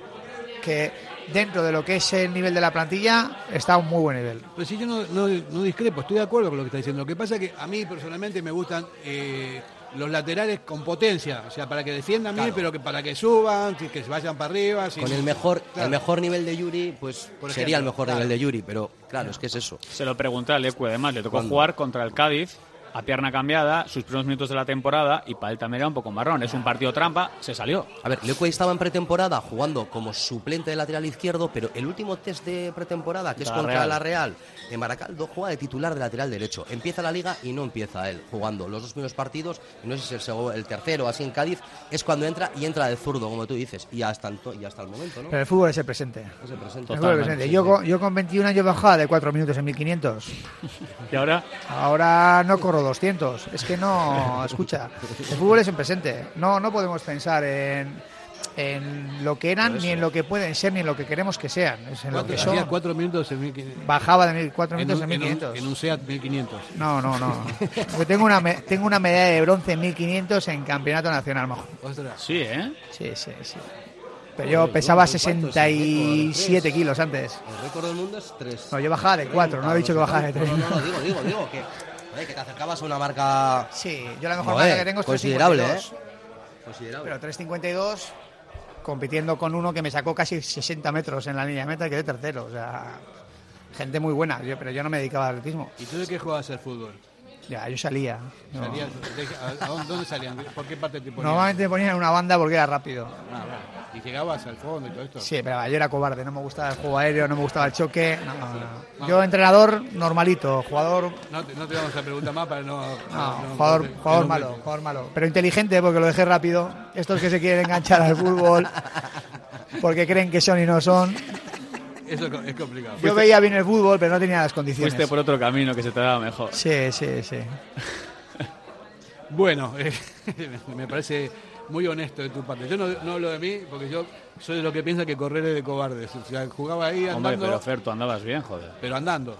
que dentro de lo que es el nivel de la plantilla está a un muy buen nivel. Pues sí, yo no, no- no discrepo, estoy de acuerdo con lo que está diciendo. Lo que pasa es que a mí personalmente me gustan eh, los laterales con potencia, o sea, para que defiendan bien, pero que para que suban, que, que se vayan para arriba. sin- Con el mejor, Claro. el mejor nivel de Yuri, pues Por sería el mejor claro. nivel de Yuri, pero claro, es que es eso. Se lo pregunté a Lecu, además, le tocó ¿Cuándo? jugar contra el Cádiz a pierna cambiada, sus primeros minutos de la temporada, y para él también era un poco marrón. Es un partido trampa, se salió. A ver, Leque estaba en pretemporada jugando como suplente de lateral izquierdo, pero el último test de pretemporada, que es contra Real. la Real, en Baracaldo juega de titular de lateral derecho. Empieza la liga y no empieza él jugando los dos primeros partidos, no sé si es el, el tercero, así en Cádiz, es cuando entra y entra de zurdo, como tú dices, y hasta, y hasta el momento, ¿no? Pero el fútbol es el presente. Es el presente. El fútbol es el presente. Yo, con, yo con 21 años bajaba de 4 minutos en 1500. Y ahora, Ahora no corro 200. Es que no, escucha, el fútbol es el presente. No, no podemos pensar en, en lo que eran, ni en lo que pueden ser, ni en lo que queremos que sean. Es en lo que hacía son. cuatro minutos en 1500. Bajaba de 4 En minutos un, en en un- 1500. en un SEAT 1500. No, no, no. Yo tengo una, me- tengo una medalla de bronce en 1500 en campeonato nacional. Ostras. sí, ¿eh? Sí, sí, sí. Pero yo pesaba 67 kilos antes. El récord del mundo es 3. No, yo bajaba de 4, no he dicho que bajaba de 3. No, no, no, digo, digo, digo, que, joder, que te acercabas a una marca Sí, yo la mejor Joder, marca que tengo es considerable, 352. ¿eh? considerable. Pero 352 compitiendo con uno que me sacó casi 60 metros en la línea de meta y quedé tercero. O sea, gente muy buena, yo, pero yo no me dedicaba al atletismo. ¿Y tú de qué jugabas al fútbol? Ya, yo salía. no. Salías- a- dónde- ¿Dónde salían? ¿Por qué parte te ponían? Normalmente me ponían en una banda porque era rápido. Ah, bueno. ¿Y llegabas al fondo y todo esto? Sí, pero yo era cobarde, no me gustaba el juego aéreo, no me gustaba el choque. no, no, no. Yo entrenador normalito, jugador No te, no te vamos a preguntar más para no... No, no- jugador, jugador malo, jugador malo. Pero inteligente porque lo dejé rápido. Estos que se quieren enganchar al fútbol porque creen que son y no son. Eso es co- es complicado. Yo veía bien el fútbol, pero no tenía las condiciones. Fuiste por otro camino que se te daba mejor. Sí, sí, sí. Bueno, eh, me parece muy honesto de tu parte. Yo no, no hablo de mí porque yo soy de lo que piensa que correr es de cobardes. O sea, jugaba ahí andando, Hombre, pero Fer, tú andabas bien, joder. pero andando.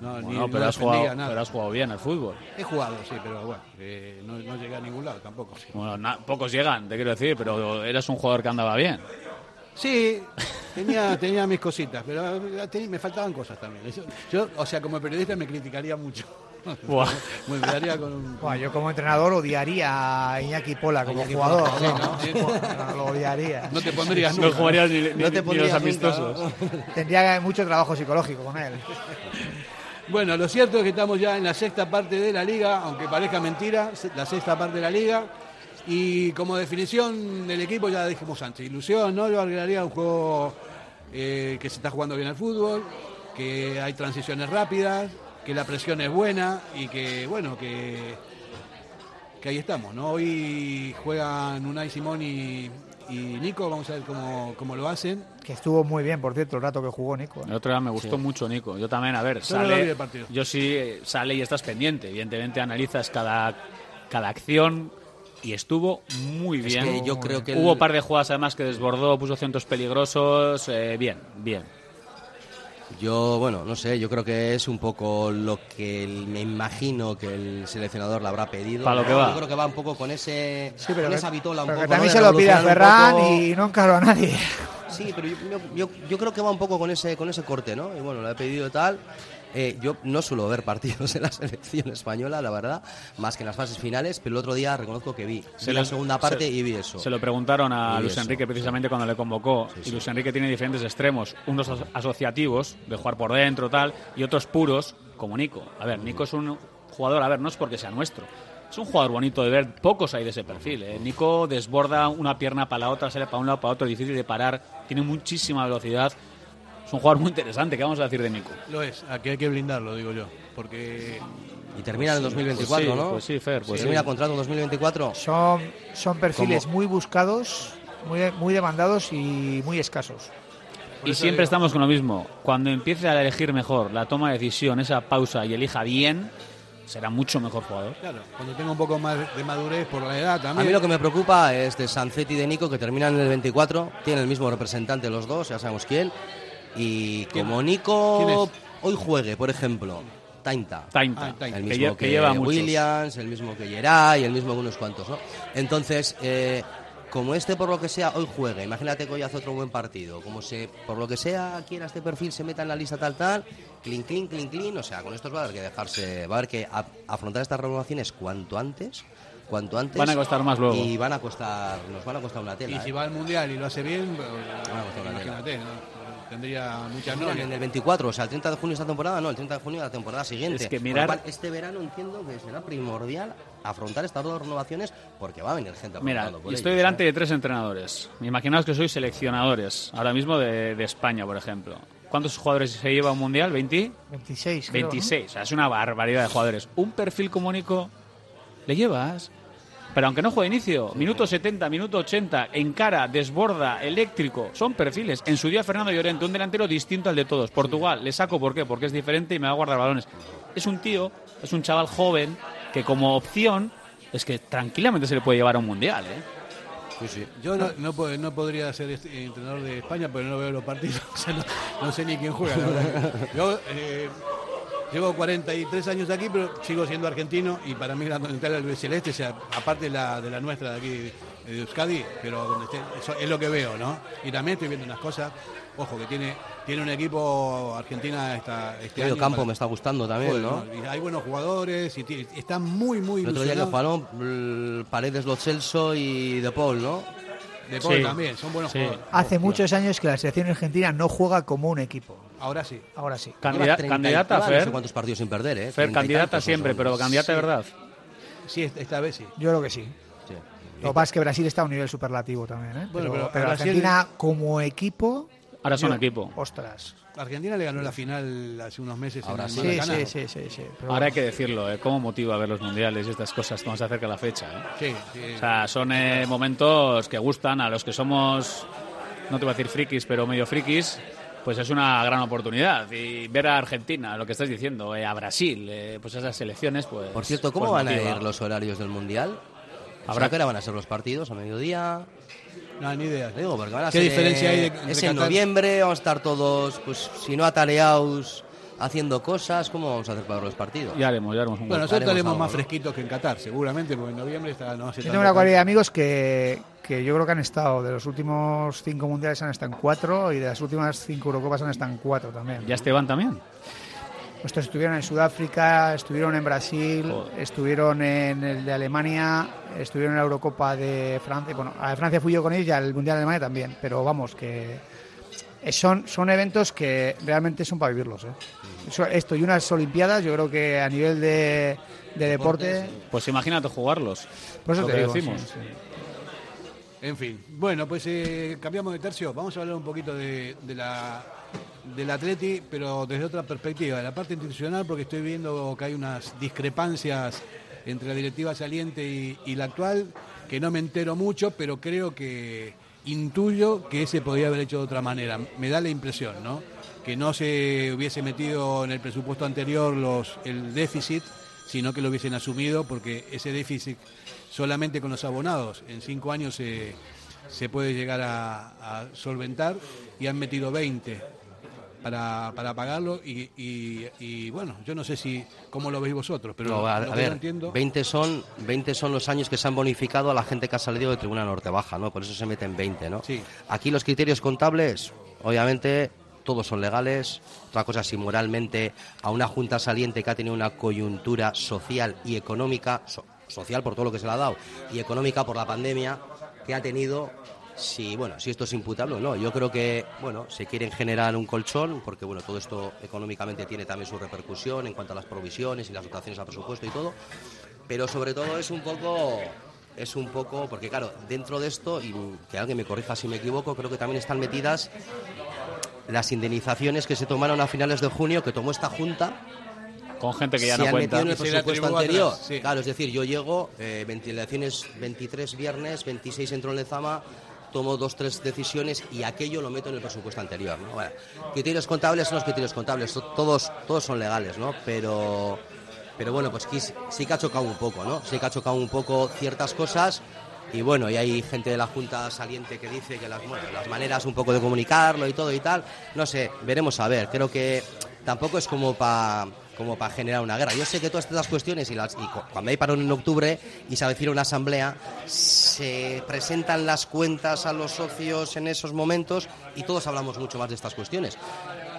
No, ni- Bueno, no pero, has jugado, nada. pero has jugado bien al fútbol. He jugado, sí, pero bueno, eh, no, no llegué a ningún lado tampoco. Bueno, na- pocos llegan, te quiero decir, pero eras un jugador que andaba bien. Sí, tenía, tenía mis cositas, pero eh, me faltaban cosas también. Yo, yo, o sea, como periodista me criticaría mucho. Buah. Me quedaría con un... Buah, yo como entrenador odiaría a Iñaki Pola como Iñaki jugador. Pola, ¿no? sí, No, lo odiaría. No te pondrías No nunca. jugarías ni, ni- No te ni los nunca, amistosos. ¿no? Tendría mucho trabajo psicológico con él. Bueno, lo cierto es que estamos ya en la sexta parte de la liga, aunque parezca mentira, la sexta parte de la liga. Y como definición del equipo ya dijimos antes, ilusión, ¿no? Yo agregaría un juego eh, que se está jugando bien al fútbol, que hay transiciones rápidas, que la presión es buena y que, bueno, que, que ahí estamos, ¿no? Hoy juegan Unai Simón y, y Nico, vamos a ver cómo, cómo lo hacen. Que estuvo muy bien, por cierto, el rato que jugó Nico. El otro día me gustó mucho Nico. Yo también, a ver, Yo sale. Yo sí eh, sale y estás pendiente. Evidentemente analizas cada, cada acción y estuvo muy Es bien. que yo creo que Hubo el- par de jugadas además que desbordó, puso centros peligrosos. eh, bien, bien. Yo, bueno, no sé, yo creo que es un poco lo que el- me imagino que el seleccionador le habrá pedido. Pa' lo ¿no? que va. Yo creo que va un poco con ese Sí, pero con que- esa vitola un pero que poco. ¿no? también de se lo pide a un Ferran poco- y no encaró a nadie. Sí, pero yo, yo- yo creo que va un poco con ese con ese corte, ¿no? Y bueno, lo he pedido tal. Eh, yo no suelo ver partidos en la selección española, la verdad, más que en las fases finales, pero el otro día reconozco que vi. Vi la lo- segunda parte se- y vi eso. Se lo preguntaron a Luis eso. Enrique precisamente cuando le convocó. y Luis Enrique tiene diferentes extremos, unos as- asociativos, de jugar por dentro, tal, y otros puros, como Nico. A ver, Nico es un jugador, a ver, no es porque sea nuestro. Es un jugador bonito de ver, pocos hay de ese perfil. ¿eh? Nico desborda una pierna para la otra, sale para un lado, para otro, difícil de parar, tiene muchísima velocidad. Es un jugador muy interesante, ¿qué vamos a decir de Nico? Lo es, aquí hay que blindarlo, digo yo, porque Y termina en el Pues sí, 2024, pues sí, ¿no? pues sí, Fer, pues termina sí. contrato en 2024. Son, son perfiles ¿Cómo? muy buscados, muy, muy demandados y muy escasos. Por Y siempre digo- estamos con lo mismo. Cuando empiece a elegir mejor la toma de decisión, esa pausa y elija bien, será mucho mejor jugador. Claro, cuando tenga un poco más de madurez por la edad A también. mí lo que me preocupa es de Sancetti y de Nico, que terminan en el 24. Tienen el mismo representante los dos, ya sabemos quién. Y como ¿Quién Nico hoy juegue, por ejemplo, Tainta. Tainta, Ah, Tainta. El que, mismo lle- que, que lleva muchos. Williams, el mismo que Geray, el mismo que unos cuantos, ¿no? Entonces, eh, como este por lo que sea hoy juegue, imagínate que hoy hace otro buen partido, como se, por lo que sea, quiera este perfil, se meta en la lista tal tal, clean, clean, clean, clean, o sea, con estos va a haber que dejarse, va a haber que a- afrontar estas renovaciones cuanto antes, cuanto antes. Van a costar más luego. Y van a costar, nos van a costar una Y tela. si ¿eh? va al mundial y lo hace bien, pues, pues, imagínate. ¿no? Tendría muchas Miran, novias. en el 24, o sea, el 30 de junio esta temporada, no, el 30 de junio de la temporada siguiente. Es que lo mirar- cual, este verano entiendo que será primordial afrontar estas dos renovaciones porque va a venir gente Mira, por estoy ellos, delante ¿eh? de tres entrenadores. Imaginaos que sois seleccionadores, ahora mismo de, de España, por ejemplo. ¿Cuántos jugadores se lleva a un mundial? ¿20? 26, creo, ¿no? 26, o sea, es una barbaridad de jugadores. Un perfil como Nico le llevas, pero aunque no juegue inicio, minuto 70, minuto 80, encara, desborda, eléctrico, son perfiles. En su día Fernando Llorente, un delantero distinto al de todos. Portugal, le saco ¿por qué? Porque es diferente y me va a guardar balones. Es un tío, es un chaval joven que como opción es que tranquilamente se le puede llevar a un mundial, ¿eh? Yo no, no, no podría ser este- entrenador de España porque no veo los partidos. O sea, no, no sé ni quién juega. la verdad. Yo eh, llevo 43 años aquí, pero sigo siendo argentino y para mí la donde el celeste, sea, aparte de la, de la nuestra de aquí, de Euskadi, pero donde esté, eso es lo que veo, ¿no? Y también estoy viendo unas cosas. Ojo, que tiene, tiene un equipo Argentina esta, este año campo para- me está gustando también, Joder, ¿no? Y hay buenos jugadores y ti- están muy, muy El otro día que jugaron Paredes, Lo Celso y De Paul, ¿no? De Paul Sí. también, son buenos jugadores. Hace muchos años que la selección argentina no juega como un equipo. Ahora sí. Ahora sí. Candida- Lleva 30 y- candidata, lleva No Fer. sé cuántos partidos sin perder, ¿eh? Fer, 30 y candidata tantos, siempre, pero candidata de Sí. verdad. Sí, esta vez sí. Yo creo que sí. Lo que pasa es que Brasil está a un nivel superlativo también, ¿eh? Bueno, pero, pero pero Brasil- Argentina como equipo... Ahora son yo- equipo. Ostras. Argentina le ganó la final hace unos meses Ahora en Sí, sí, sí, sí, sí. Pero Ahora hay que decirlo, ¿eh? ¿Cómo motiva ver los mundiales y estas cosas cuando se acerca la fecha? ¿eh? Sí, sí. O sea, son eh, momentos que gustan a los que somos, no te voy a decir frikis, pero medio frikis, pues es una gran oportunidad. Y ver a Argentina, lo que estás diciendo, eh, a Brasil, eh, pues esas selecciones, pues. Por cierto, ¿cómo pues van a ir los horarios del Mundial? Habrá- ¿Habrá que ahora van a ser los partidos a mediodía? No, ni idea. Digo, porque van a ¿Qué ser, diferencia hay de- de Es en noviembre, vamos a estar todos, pues, si no atareados, haciendo cosas, ¿cómo vamos a hacer para ver los partidos? Ya haremos, ya haremos un Bueno, nosotros estaremos más fresquitos que en Qatar, seguramente, porque en noviembre está, no hace Yo tengo una cualidad de amigos que, que yo creo que han estado, de los últimos cinco mundiales han estado en cuatro y de las últimas cinco Eurocopas han estado en cuatro también. ¿Ya Esteban también? Estos estuvieron en Sudáfrica, estuvieron en Brasil, Joder. estuvieron en el de Alemania, estuvieron en la Eurocopa de Francia. Bueno, a Francia fui yo con ellos y al Mundial de Alemania también, pero vamos, que son, son eventos que realmente son para vivirlos. ¿eh? Eso- esto y unas Olimpiadas, yo creo que a nivel de, de deporte, Pues imagínate jugarlos. por eso lo te que digo. decimos. sí, sí. En fin, bueno, pues eh, cambiamos de tercio. Vamos a hablar un poquito de, de la del Atleti, pero desde otra perspectiva, de la parte institucional, porque estoy viendo que hay unas discrepancias entre la directiva saliente y, y la actual, que no me entero mucho, pero creo que intuyo que se podría haber hecho de otra manera. Me da la impresión, ¿no? Que no se hubiese metido en el presupuesto anterior los, el déficit, sino que lo hubiesen asumido, porque ese déficit solamente con los abonados en cinco años se, se puede llegar a, a solventar y han metido 20 para, para pagarlo y, y- y, bueno, yo no sé si cómo lo veis vosotros, pero No, a, lo a que yo ver, entiendo... 20 son, 20 son los años que se han bonificado a la gente que ha salido de Tribuna Norte Baja, ¿no? Por eso se meten 20, ¿no? Sí. Aquí los criterios contables, obviamente, todos son legales. Otra cosa, si moralmente a una junta saliente que ha tenido una coyuntura social y económica, so- social por todo lo que se le ha dado, y económica por la pandemia que ha tenido, si, bueno, si esto es imputable o no. Yo creo que, bueno, se quieren generar un colchón, porque, bueno, todo esto económicamente tiene también su repercusión en cuanto a las provisiones y las dotaciones al presupuesto y todo, pero sobre todo es un poco es un poco porque claro dentro de esto y que alguien me corrija si me equivoco creo que también están metidas las indemnizaciones que se tomaron a finales de junio que tomó esta junta Con gente que ya se no han cuenta. metido en el presupuesto anterior atrás, sí. claro es decir yo llego eh, ventilaciones 23 viernes 26 entro en Lezama tomo dos tres decisiones y aquello lo meto en el presupuesto anterior ¿no? Bueno, criterios contables son los criterios contables to- todos todos son legales no pero pero bueno, pues sí, sí que ha chocado un poco, ¿no? Sí que ha chocado un poco ciertas cosas y bueno, y hay gente de la Junta saliente que dice que las, maneras un poco de comunicarlo y todo y tal, no sé, veremos a ver. Creo que tampoco es como para como para generar una guerra. Yo sé que todas estas cuestiones y, las, y cu- cuando hay parón en octubre y se avecina una asamblea, se presentan las cuentas a los socios en esos momentos y todos hablamos mucho más de estas cuestiones.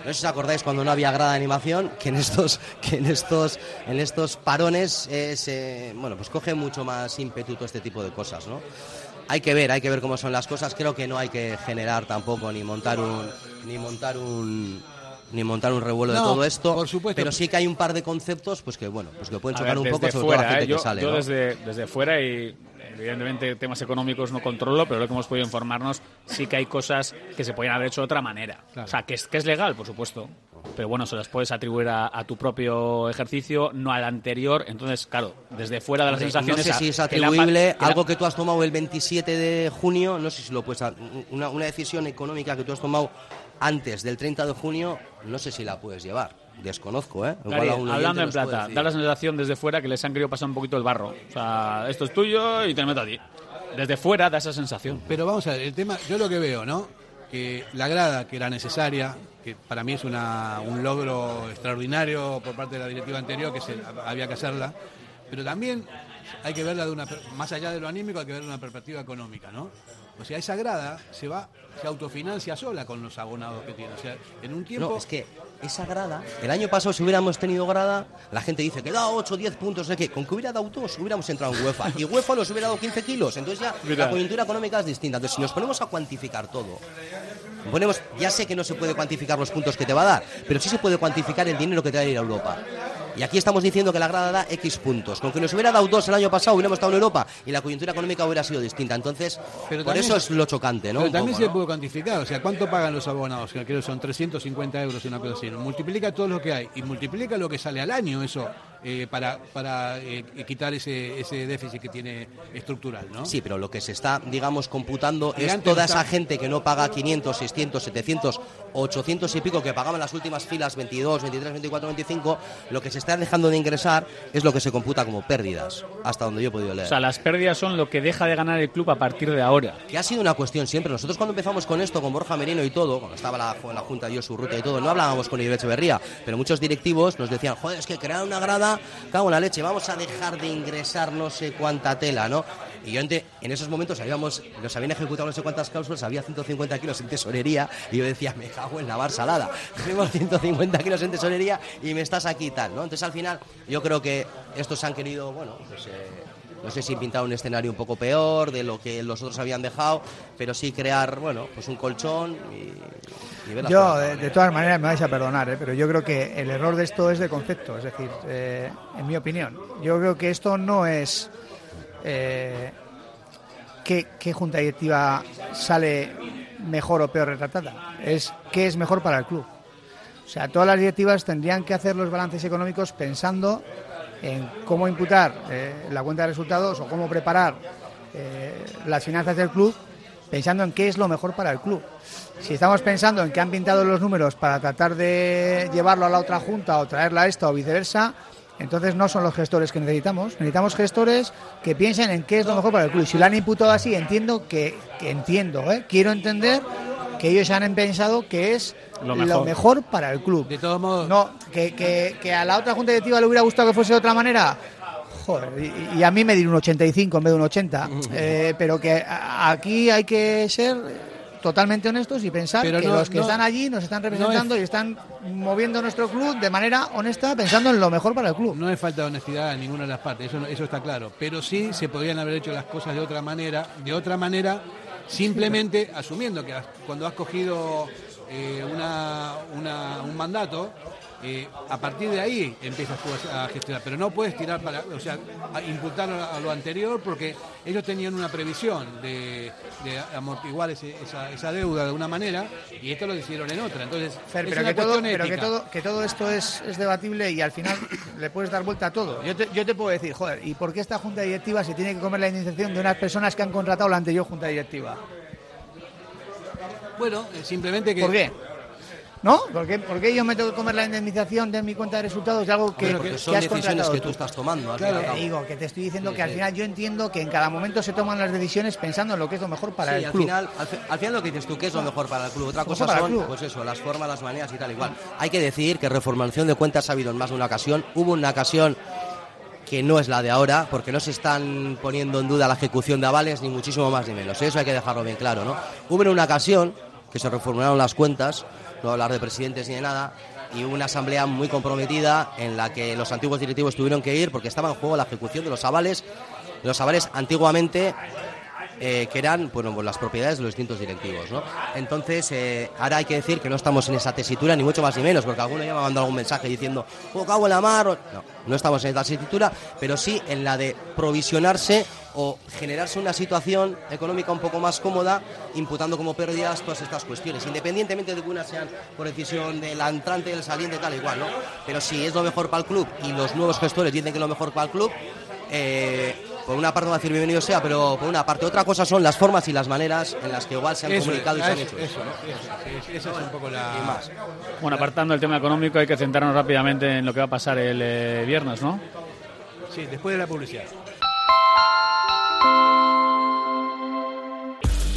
No sé si os acordáis cuando no había grada de animación, que en estos, que en estos, en estos parones eh, se, bueno, pues coge mucho más ímpetu todo este tipo de cosas, ¿no? hay que ver, hay que ver cómo son las cosas. Creo que no hay que generar tampoco ni montar un ni montar un ni montar un revuelo de todo esto, por supuesto. pero sí que hay un par de conceptos pues que bueno, pues que pueden chocar ver, un poco desde sobre todo la fuera, gente ¿eh? yo, que sale, yo ¿no? desde, desde fuera y evidentemente temas económicos no controlo, pero lo que hemos podido informarnos sí que hay cosas que se podrían haber hecho de otra manera. Claro. O sea, que es, que es legal, por supuesto. Pero bueno, se las puedes atribuir a, a tu propio ejercicio, no al anterior. Entonces, claro, desde fuera de las sensaciones... No sé si es atribuible que la- algo que tú has tomado el 27 de junio, no sé si lo puedes. a- Una, una decisión económica que tú has tomado antes del 30 de junio, no sé si la puedes llevar. Desconozco, ¿eh? Igual oyente hablando en plata, da la sensación desde fuera que les han querido pasar un poquito el barro. O sea, esto es tuyo y te meto a ti. Desde fuera da esa sensación. Pero vamos a ver, el tema, yo lo que veo, ¿no? Que la grada que era necesaria, que para mí es una, un logro extraordinario por parte de la directiva anterior, que se, había que hacerla, pero también hay que verla de una, per- más allá de lo anímico, hay que verla de una perspectiva económica, ¿no? O sea, esa grada se va, se autofinancia sola con los abonados que tiene. O sea, en un tiempo. No, es que esa grada, el año pasado si hubiéramos tenido grada, la gente dice que da 8, 10 puntos, no sé qué. Con que hubiera dado 2 hubiéramos entrado en UEFA. Y UEFA nos hubiera dado 15 kilos. Entonces ya Mira. la coyuntura económica es distinta. Entonces si nos ponemos a cuantificar todo, ponemos, ya sé que no se puede cuantificar los puntos que te va a dar, pero sí se puede cuantificar el dinero que te va a ir a Europa. Y aquí estamos diciendo que la grada da X puntos. Con que nos hubiera dado 2 el año pasado, hubiéramos estado en Europa y la coyuntura económica hubiera sido distinta. Entonces, Pero por también- eso es lo chocante, ¿no? Pero también poco, se ¿no? puede cuantificar, o sea, ¿cuánto pagan los abonados? Que creo que son 350 euros, una cosa así. Multiplica todo lo que hay y multiplica lo que sale al año eso eh, para, para eh, quitar ese, ese déficit que tiene estructural, ¿no? Sí, pero lo que se está, digamos, computando es toda está- esa gente que no paga 500, 600, 700, 800 y pico que pagaban las últimas filas 22, 23, 24, 25, lo que se está dejando de ingresar es lo que se computa como pérdidas, hasta donde yo he podido leer. O sea, las pérdidas son lo que deja de ganar el club a partir de ahora. que ha sido una cuestión siempre. Nosotros cuando empezamos con esto, con Borja Merino y todo, cuando estaba la, la Junta dio su ruta y todo, no hablábamos con Iber Echeverría, pero muchos directivos nos decían, joder, es que crear una grada, cago en la leche, vamos a dejar de ingresar no sé cuánta tela, ¿no? Y yo en esos momentos habíamos, nos habían ejecutado no sé cuántas cláusulas, había 150 kilos en tesorería, y yo decía, me cago en la bar salada, tenemos 150 kilos en tesorería y me estás aquí tal, ¿no? Entonces al final yo creo que estos han querido, bueno, pues... eh, no sé si pintar un escenario un poco peor de lo que los otros habían dejado, pero sí crear, bueno, pues un colchón y, y ver las Yo, de todas maneras, me vais a perdonar, ¿eh? pero yo creo que el error de esto es de concepto, es decir, eh, en mi opinión, yo creo que esto no es eh, qué, qué junta directiva sale mejor o peor retratada, es qué es mejor para el club. O sea, todas las directivas tendrían que hacer los balances económicos pensando en cómo imputar eh, la cuenta de resultados o cómo preparar eh, las finanzas del club pensando en qué es lo mejor para el club. Si estamos pensando en que han pintado los números para tratar de llevarlo a la otra junta o traerla a esta o viceversa, entonces no son los gestores que necesitamos. Necesitamos gestores que piensen en qué es lo mejor para el club. Si lo han imputado así, entiendo que, que entiendo, ¿eh? quiero entender que ellos han pensado que es Lo lo mejor. mejor, para el club. De todos modos, No, que, que- que a la otra junta directiva le hubiera gustado que fuese de otra manera. Joder, y, y a mí me diré un 85 en vez de un 80. Eh, pero que a- aquí hay que ser totalmente honestos y pensar Pero que no- los que no- están allí nos están no representando es- y están moviendo nuestro club de manera honesta, pensando en lo mejor para el club. no es falta de honestidad en ninguna de las partes, eso, no- eso está claro. Pero sí se podrían haber hecho las cosas de otra manera, de otra manera, simplemente asumiendo que cuando has cogido eh, una, una- un mandato, eh, a partir de ahí empiezas tú a, a gestionar. Pero no puedes tirar para, o sea, a imputar a, a lo anterior porque ellos tenían una previsión de, de amortiguar ese- esa, esa deuda de una manera y esto lo hicieron en otra. Entonces, Fer, pero, que todo, pero que todo, que todo esto es, es debatible y al final le puedes dar vuelta a todo. Yo te, yo te puedo decir, joder, ¿y por qué esta junta directiva se tiene que comer la indemnización de unas personas que han contratado la anterior junta directiva? Bueno, eh, simplemente que... ¿Por qué? ¿No? ¿Por qué, por qué yo me tengo que comer la indemnización de mi cuenta de resultados de algo que, Hombre, porque que son has decisiones que tú? tú estás tomando. al Claro, digo que te estoy diciendo Sí, que al sí. final yo entiendo que en cada momento se toman las decisiones pensando en lo que es lo mejor para Sí, el al club. final, al, fi- al final lo que dices tú, que es lo mejor para el club. Otra cosa son, pues eso, las formas, las maneras y tal igual. Hay que decir que reformación de cuentas ha habido en más de una ocasión. Hubo una ocasión que no es la de ahora, porque no se están poniendo en duda la ejecución de avales, ni muchísimo más ni menos. Eso hay que dejarlo bien claro, ¿no? Hubo en una ocasión que se reformularon las cuentas, no hablar de presidentes ni de nada, y una asamblea muy comprometida en la que los antiguos directivos tuvieron que ir porque estaba en juego la ejecución de los avales. Los avales antiguamente eh, que eran bueno, pues las propiedades de los distintos directivos. ¿no? Entonces, eh, ahora hay que decir que no estamos en esa tesitura, ni mucho más ni menos, porque alguno ya me ha mandado algún mensaje diciendo, oh, cago en la mar. No, no estamos en esa tesitura, pero sí en la de provisionarse o generarse una situación económica un poco más cómoda, imputando como pérdidas todas estas cuestiones, independientemente de que unas sean por decisión del entrante, del saliente, tal igual, ¿no? Pero si es lo mejor para el club y los nuevos gestores dicen que es lo mejor para el club, eh, por una parte va a decir bienvenido sea, pero por una parte otra cosa son las formas y las maneras en las que igual se han Eso comunicado y se han eso, hecho. eso, eso, eso es un poco la... más. Bueno, apartando el tema económico, hay que centrarnos rápidamente en lo que va a pasar el eh, viernes, ¿no? Sí, después de la publicidad.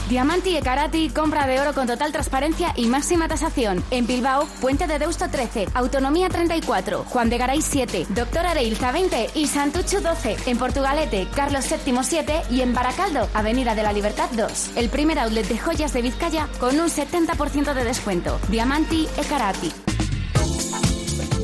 Diamanti e Karati, compra de oro con total transparencia y máxima tasación. En Bilbao, Puente de Deusto 13, Autonomía 34, Juan de Garay 7, Doctor Areilza 20 y Santucho 12. En Portugalete, Carlos VII 7 y en Baracaldo, Avenida de la Libertad 2. El primer outlet de joyas de Vizcaya con un 70% de descuento. Diamanti e Karati.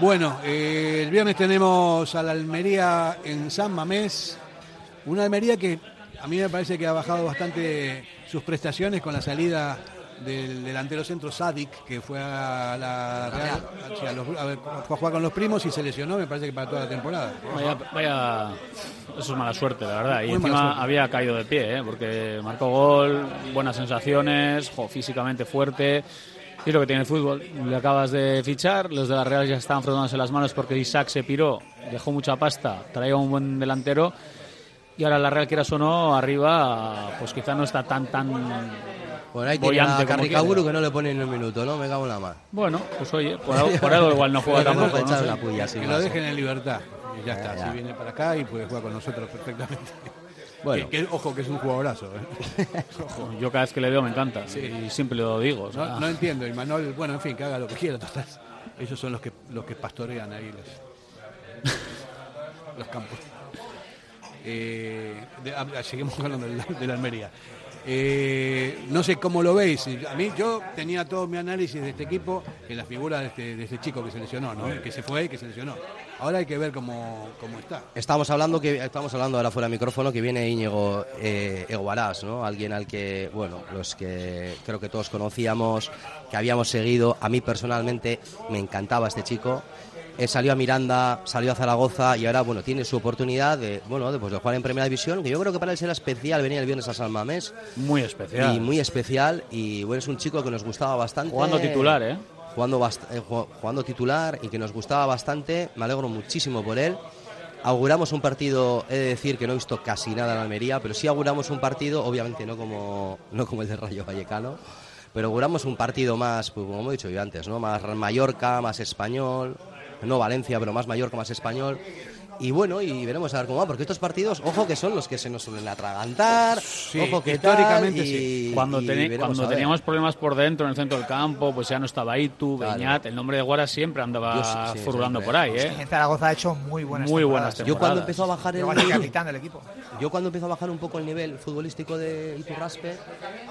Bueno, eh, el viernes tenemos a la Almería en San Mamés. Una Almería que a mí me parece que ha bajado bastante sus prestaciones con la salida del delantero centro Sadik, que fue a la Real, sí, a los- a ver, fue a jugar con los primos y se lesionó, me parece que para toda la temporada. Vaya, vaya- Eso es mala suerte, la verdad. Y Muy encima había caído de pie, ¿eh? porque marcó gol, buenas sensaciones, jo, físicamente fuerte. Y es lo que tiene el fútbol. Le acabas de fichar, los de la Real ya estaban frotándose las manos porque Isaac se piró, dejó mucha pasta, traía un buen delantero. Y ahora la Real, quieras o no, arriba, pues quizá no está tan, tan Bueno, ahí tiene a Carricaburu que no le ponen un minuto, ¿no? Me cago en la mar. Bueno, pues oye, por algo, por algo igual no juega tampoco. no puya, sin que lo dejen en libertad. Y ya está, Ya, ya. si viene para acá y puede jugar con nosotros perfectamente. Bueno. Que- que- ojo, que es un jugadorazo. ¿eh? Ojo. Yo cada vez que le veo me encanta y siempre lo digo. o sea, No, no entiendo, y Manuel, bueno, en fin, que haga lo que quiera, total. Ellos son los que los que pastorean ahí los, los campos. Eh, de- ah, seguimos hablando de la, de la Almería. Eh, no sé cómo lo veis. A mí yo tenía todo mi análisis de este equipo en la figura de este, de este chico que se lesionó, ¿no? Que se fue y que se lesionó. Ahora hay que ver cómo, cómo está. Estamos hablando que estamos hablando ahora fuera de micrófono que viene Íñigo eh, Eguarás, ¿no? Alguien al que, bueno, los que creo que todos conocíamos, que habíamos seguido. A mí personalmente me encantaba este chico. Eh, salió a Miranda, salió a Zaragoza y ahora, bueno, tiene su oportunidad de, bueno, de, pues, de jugar en Primera División, que yo creo que para él será especial venir el viernes a San Mamés. Muy especial. Y muy especial y bueno, es un chico que nos gustaba bastante. Jugando titular, ¿eh? Eh, ju- jugando titular y que nos gustaba bastante. Me alegro muchísimo por él. Auguramos un partido, he de decir que no he visto casi nada en Almería, pero sí auguramos un partido, obviamente no como, no como el de Rayo Vallecano, pero auguramos un partido más, pues, como he dicho yo antes, ¿no? más Mallorca, más español, no Valencia, pero más Mallorca, más español. Y bueno, y veremos a ver cómo va, porque estos partidos, ojo que son los que se nos suelen atragantar, ojo que tal, históricamente y- sí. Cuando, y cuando teníamos problemas por dentro en el centro del campo, pues ya no estaba Itu, Claro. Beñat, el nombre de Guara siempre andaba sí, sí, furulando por ahí, ¿eh? En Zaragoza ha hecho muy buenas Muy buenas temporadas. Yo cuando empezó a bajar el capitán del equipo. Yo cuando empezó a bajar un poco el nivel futbolístico de Iturraspe,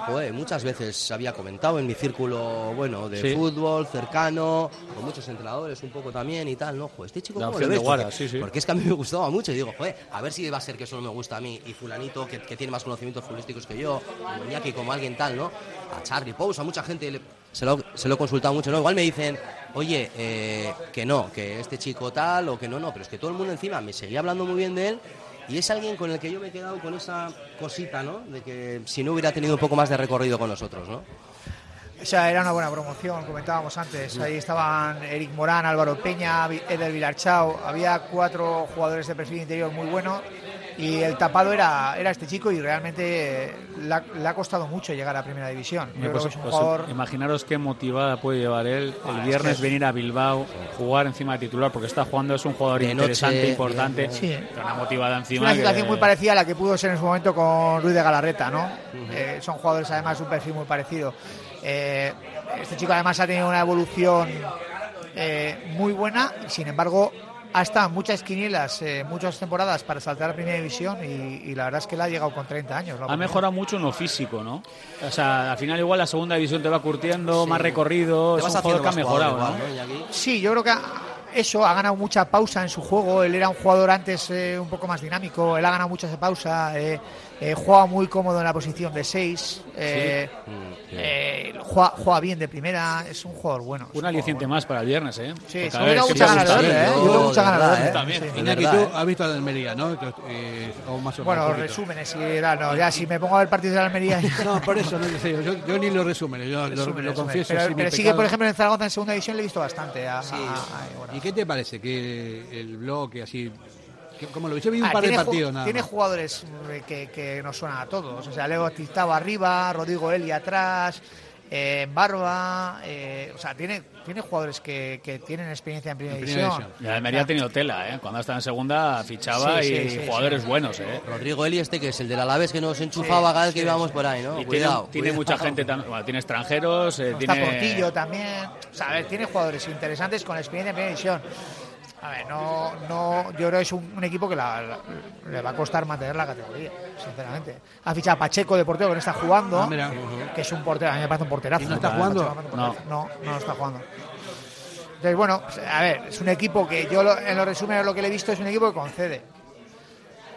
joder, muchas veces había comentado en mi círculo, bueno, de Sí. fútbol cercano, con muchos entrenadores un poco también y tal, ¿no? Este chico La ¿cómo ves? Guara, porque, sí, sí. porque es que me gustaba mucho y digo, joder, a ver si va a ser que solo me gusta a mí y fulanito que, tiene más conocimientos futbolísticos que yo, o Iñaki como alguien tal, ¿no? A Charlie Pous, a mucha gente se, lo, se lo he consultado mucho, ¿no? Igual me dicen, oye, eh, que no, que este chico tal o que no, no, pero es que todo el mundo encima me seguía hablando muy bien de él Y es alguien con el que yo me he quedado con esa cosita, ¿no? De que si no hubiera tenido un poco más de recorrido con nosotros, ¿no? Esa era una buena promoción, comentábamos antes. Ahí estaban Eric Morán, Álvaro Peña, Eder Vilarchao. Había cuatro jugadores de perfil interior muy buenos y el tapado era, era este chico y realmente eh, le ha, costado mucho llegar a Primera División. Yo pues, creo que es un pues, jugador... Imaginaros qué motivada puede llevar él el Ah, es viernes que- venir a Bilbao, jugar encima de titular, porque está jugando, es un jugador De interesante, noche, importante, Sí. una motivada Es encima. una que- situación muy parecida a la que pudo ser en su momento con Ruiz de Galarreta, ¿no? Eh, son jugadores además de un perfil muy parecido. Eh, este chico además ha tenido una evolución eh, muy buena, sin embargo ha estado en muchas quinielas, eh, muchas temporadas para saltar a primera división y, y la verdad es que él ha llegado con 30 años. ¿no? Ha mejorado mucho en lo físico, ¿no? O sea, al final igual la segunda división te va curtiendo, más recorrido, Te es vas un jugador que ha mejorado, ¿no? igual, ¿no, Iñaki? Sí, yo creo que ha- eso ha ganado mucha pausa en su juego. Él era un jugador antes eh, un poco más dinámico. Él ha ganado mucha pausa. Eh, eh, juega muy cómodo en la posición de 6. Eh, eh, juega, juega bien de primera. Es un jugador bueno. Un aliciente más para el viernes, ¿eh? Sí, sí, a yo tengo te ganas de gusta. verle, ¿eh? Yo, tengo muchas de ganas de. También. Sí. Iñaki, ¿tú has visto a la Almería, no? Eh, o más o Bueno, resúmenes, sí, era, no, ya si me pongo a ver partidos de la Almería. No, por eso no sé, yo, yo ni los resúmenes, yo lo- lo, Resúmenes, confieso. Pero, sí, pero sí que, por ejemplo, en Zaragoza en segunda división le he visto bastante. A, a- a- bueno. ¿Y qué te parece que el bloque así... ¿Cómo lo? Yo vi un Ah, par de partidos nada Tiene jugadores eh, que, que nos suenan a todos. O sea, Leo Tistao arriba, Rodrigo Eli atrás, eh, Barba. eh, o sea, tiene, tiene jugadores que, que tienen experiencia en primera En primera división. división. Y la Almería ha tenido tela, ¿eh? Cuando estaba en segunda fichaba Sí, y sí, sí, jugadores sí. buenos, ¿eh? Rodrigo Eli, este que es el del Alavés que nos enchufaba Sí, cada vez que sí, íbamos sí. por ahí, ¿no? Y tiene, cuidado. tiene mucha gente también. Bueno, tiene extranjeros, eh, Está tiene. Portillo también. O sea, a ver, tiene jugadores interesantes con experiencia en primera división. A ver, no, no, yo creo que es un, un equipo que la- la- le va a costar mantener la categoría, sinceramente. Ha fichado a Pacheco de portero que no está jugando, Ah, mira. que es un portero, a mí me parece un porterazo. ¿Y no está jugando? No, no, no está jugando. Entonces, bueno, pues, a ver, es un equipo que yo lo- en los resúmenes lo que le he visto es un equipo que concede.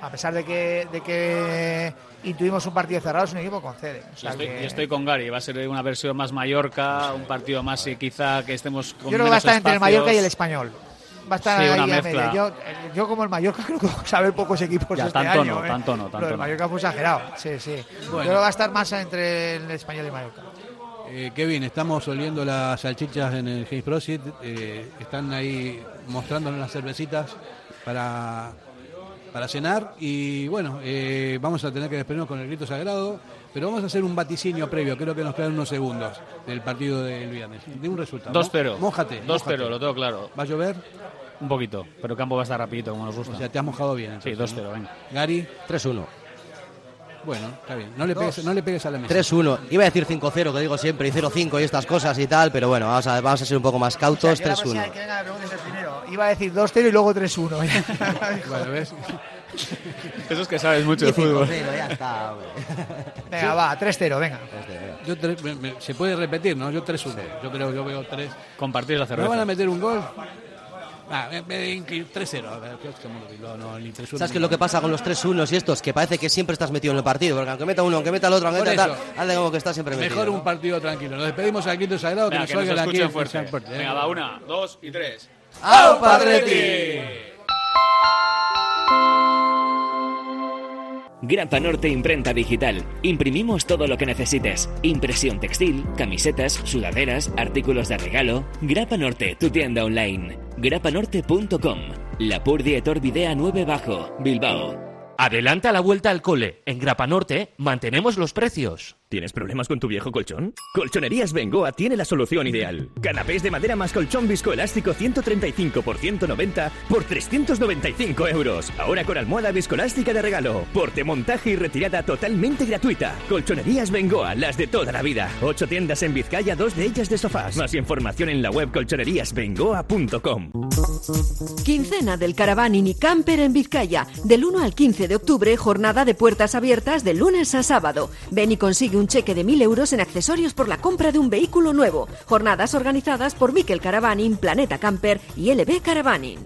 A pesar de que, de que intuimos un partido cerrado, es un equipo que concede. O Yo estoy, que- yo estoy con Gary, va a ser una versión más Mallorca, un partido más eh, quizá que estemos con Yo creo que va a estar entre el. Mallorca y el Español. Va a estar Sí, ahí una a mezcla. medio. Yo, eh, yo como el Mallorca creo que a ver pocos equipos Ya, este tanto año. no, ¿eh? tanto no, tanto Lo del no. Mallorca fue exagerado. Sí, sí. Yo Bueno. creo que va a estar más entre el Español y el Mallorca. Eh, Kevin, estamos oliendo las salchichas en el James Prosit. eh, están ahí mostrándonos las cervecitas para, para cenar. Y bueno, eh, vamos a tener que despedirnos con el grito sagrado. Pero vamos a hacer un vaticinio previo, creo que nos quedan unos segundos del partido del viernes. De un resultado. 2-0. Mo- Mójate. 2-0, mójate. lo tengo claro. ¿Va a llover? Un poquito, pero el campo va a estar rapidito como nos gusta. O sea, te has mojado bien. sí, entonces, 2-0, ¿no? venga. Gary, 3-1. bueno, está bien. No le pegues, no le pegues a la mesa. 3-1. Iba a decir 5-0, que digo siempre, y 0-5 y estas cosas y tal, pero bueno, vamos a, vamos a ser un poco más cautos. Yo la próxima 3-1. Iba a decir 2-0 y luego 3-1. Bueno, ¿ves? Eso es que sabes mucho de fútbol. 5-0, ya está, hombre. venga, va, 3-0, venga. Yo tres- me- me- se puede repetir, ¿no? Yo 3-1. Yo creo yo veo 3. Compartir la ¿No cerveza. van a meter un gol? Ah, en vez de incluir 3-0. A ver, ¿qué es que no, no, ni 3-1. ¿Sabes qué es lo que pasa con los 3-1 y estos? Que parece que siempre estás metido en el partido, porque aunque meta uno, aunque meta el otro, aunque meta tal, hazle como que estás siempre metido. Mejor ¿no? un partido tranquilo. Nos despedimos al quinto sagrado, Venga, que que nos nos oigan aquí escuchen en fuerte. fuerte. ¿eh? Venga, va, una, dos y tres. ¡Au, Padretti! Grapa Norte Imprenta Digital. Imprimimos todo lo que necesites. Impresión textil, camisetas, sudaderas, artículos de regalo. Grapa Norte, tu tienda online. grapanorte.com. La Purdietor Videa 9 Bajo, Bilbao. Adelanta la vuelta al cole. En Grapa Norte mantenemos los precios. ¿Tienes problemas con tu viejo colchón? Colchonerías Bengoa tiene la solución ideal. Canapés de madera más colchón viscoelástico 135 por 190 por 395 euros. Ahora con almohada viscoelástica de regalo. Porte, montaje y retirada totalmente gratuita. Colchonerías Bengoa, las de toda la vida. Ocho tiendas en Vizcaya, dos de ellas de sofás. Más información en la web colchoneríasbengoa.com. Quincena del Caravaning y Camper en Vizcaya. Del 1 al 15 de octubre, jornada de puertas abiertas de lunes a sábado. Ven y consigue un cheque de 1.000 euros en accesorios por la compra de un vehículo nuevo. Jornadas organizadas por Miquel Caravaning, Planeta Camper y LB Caravaning.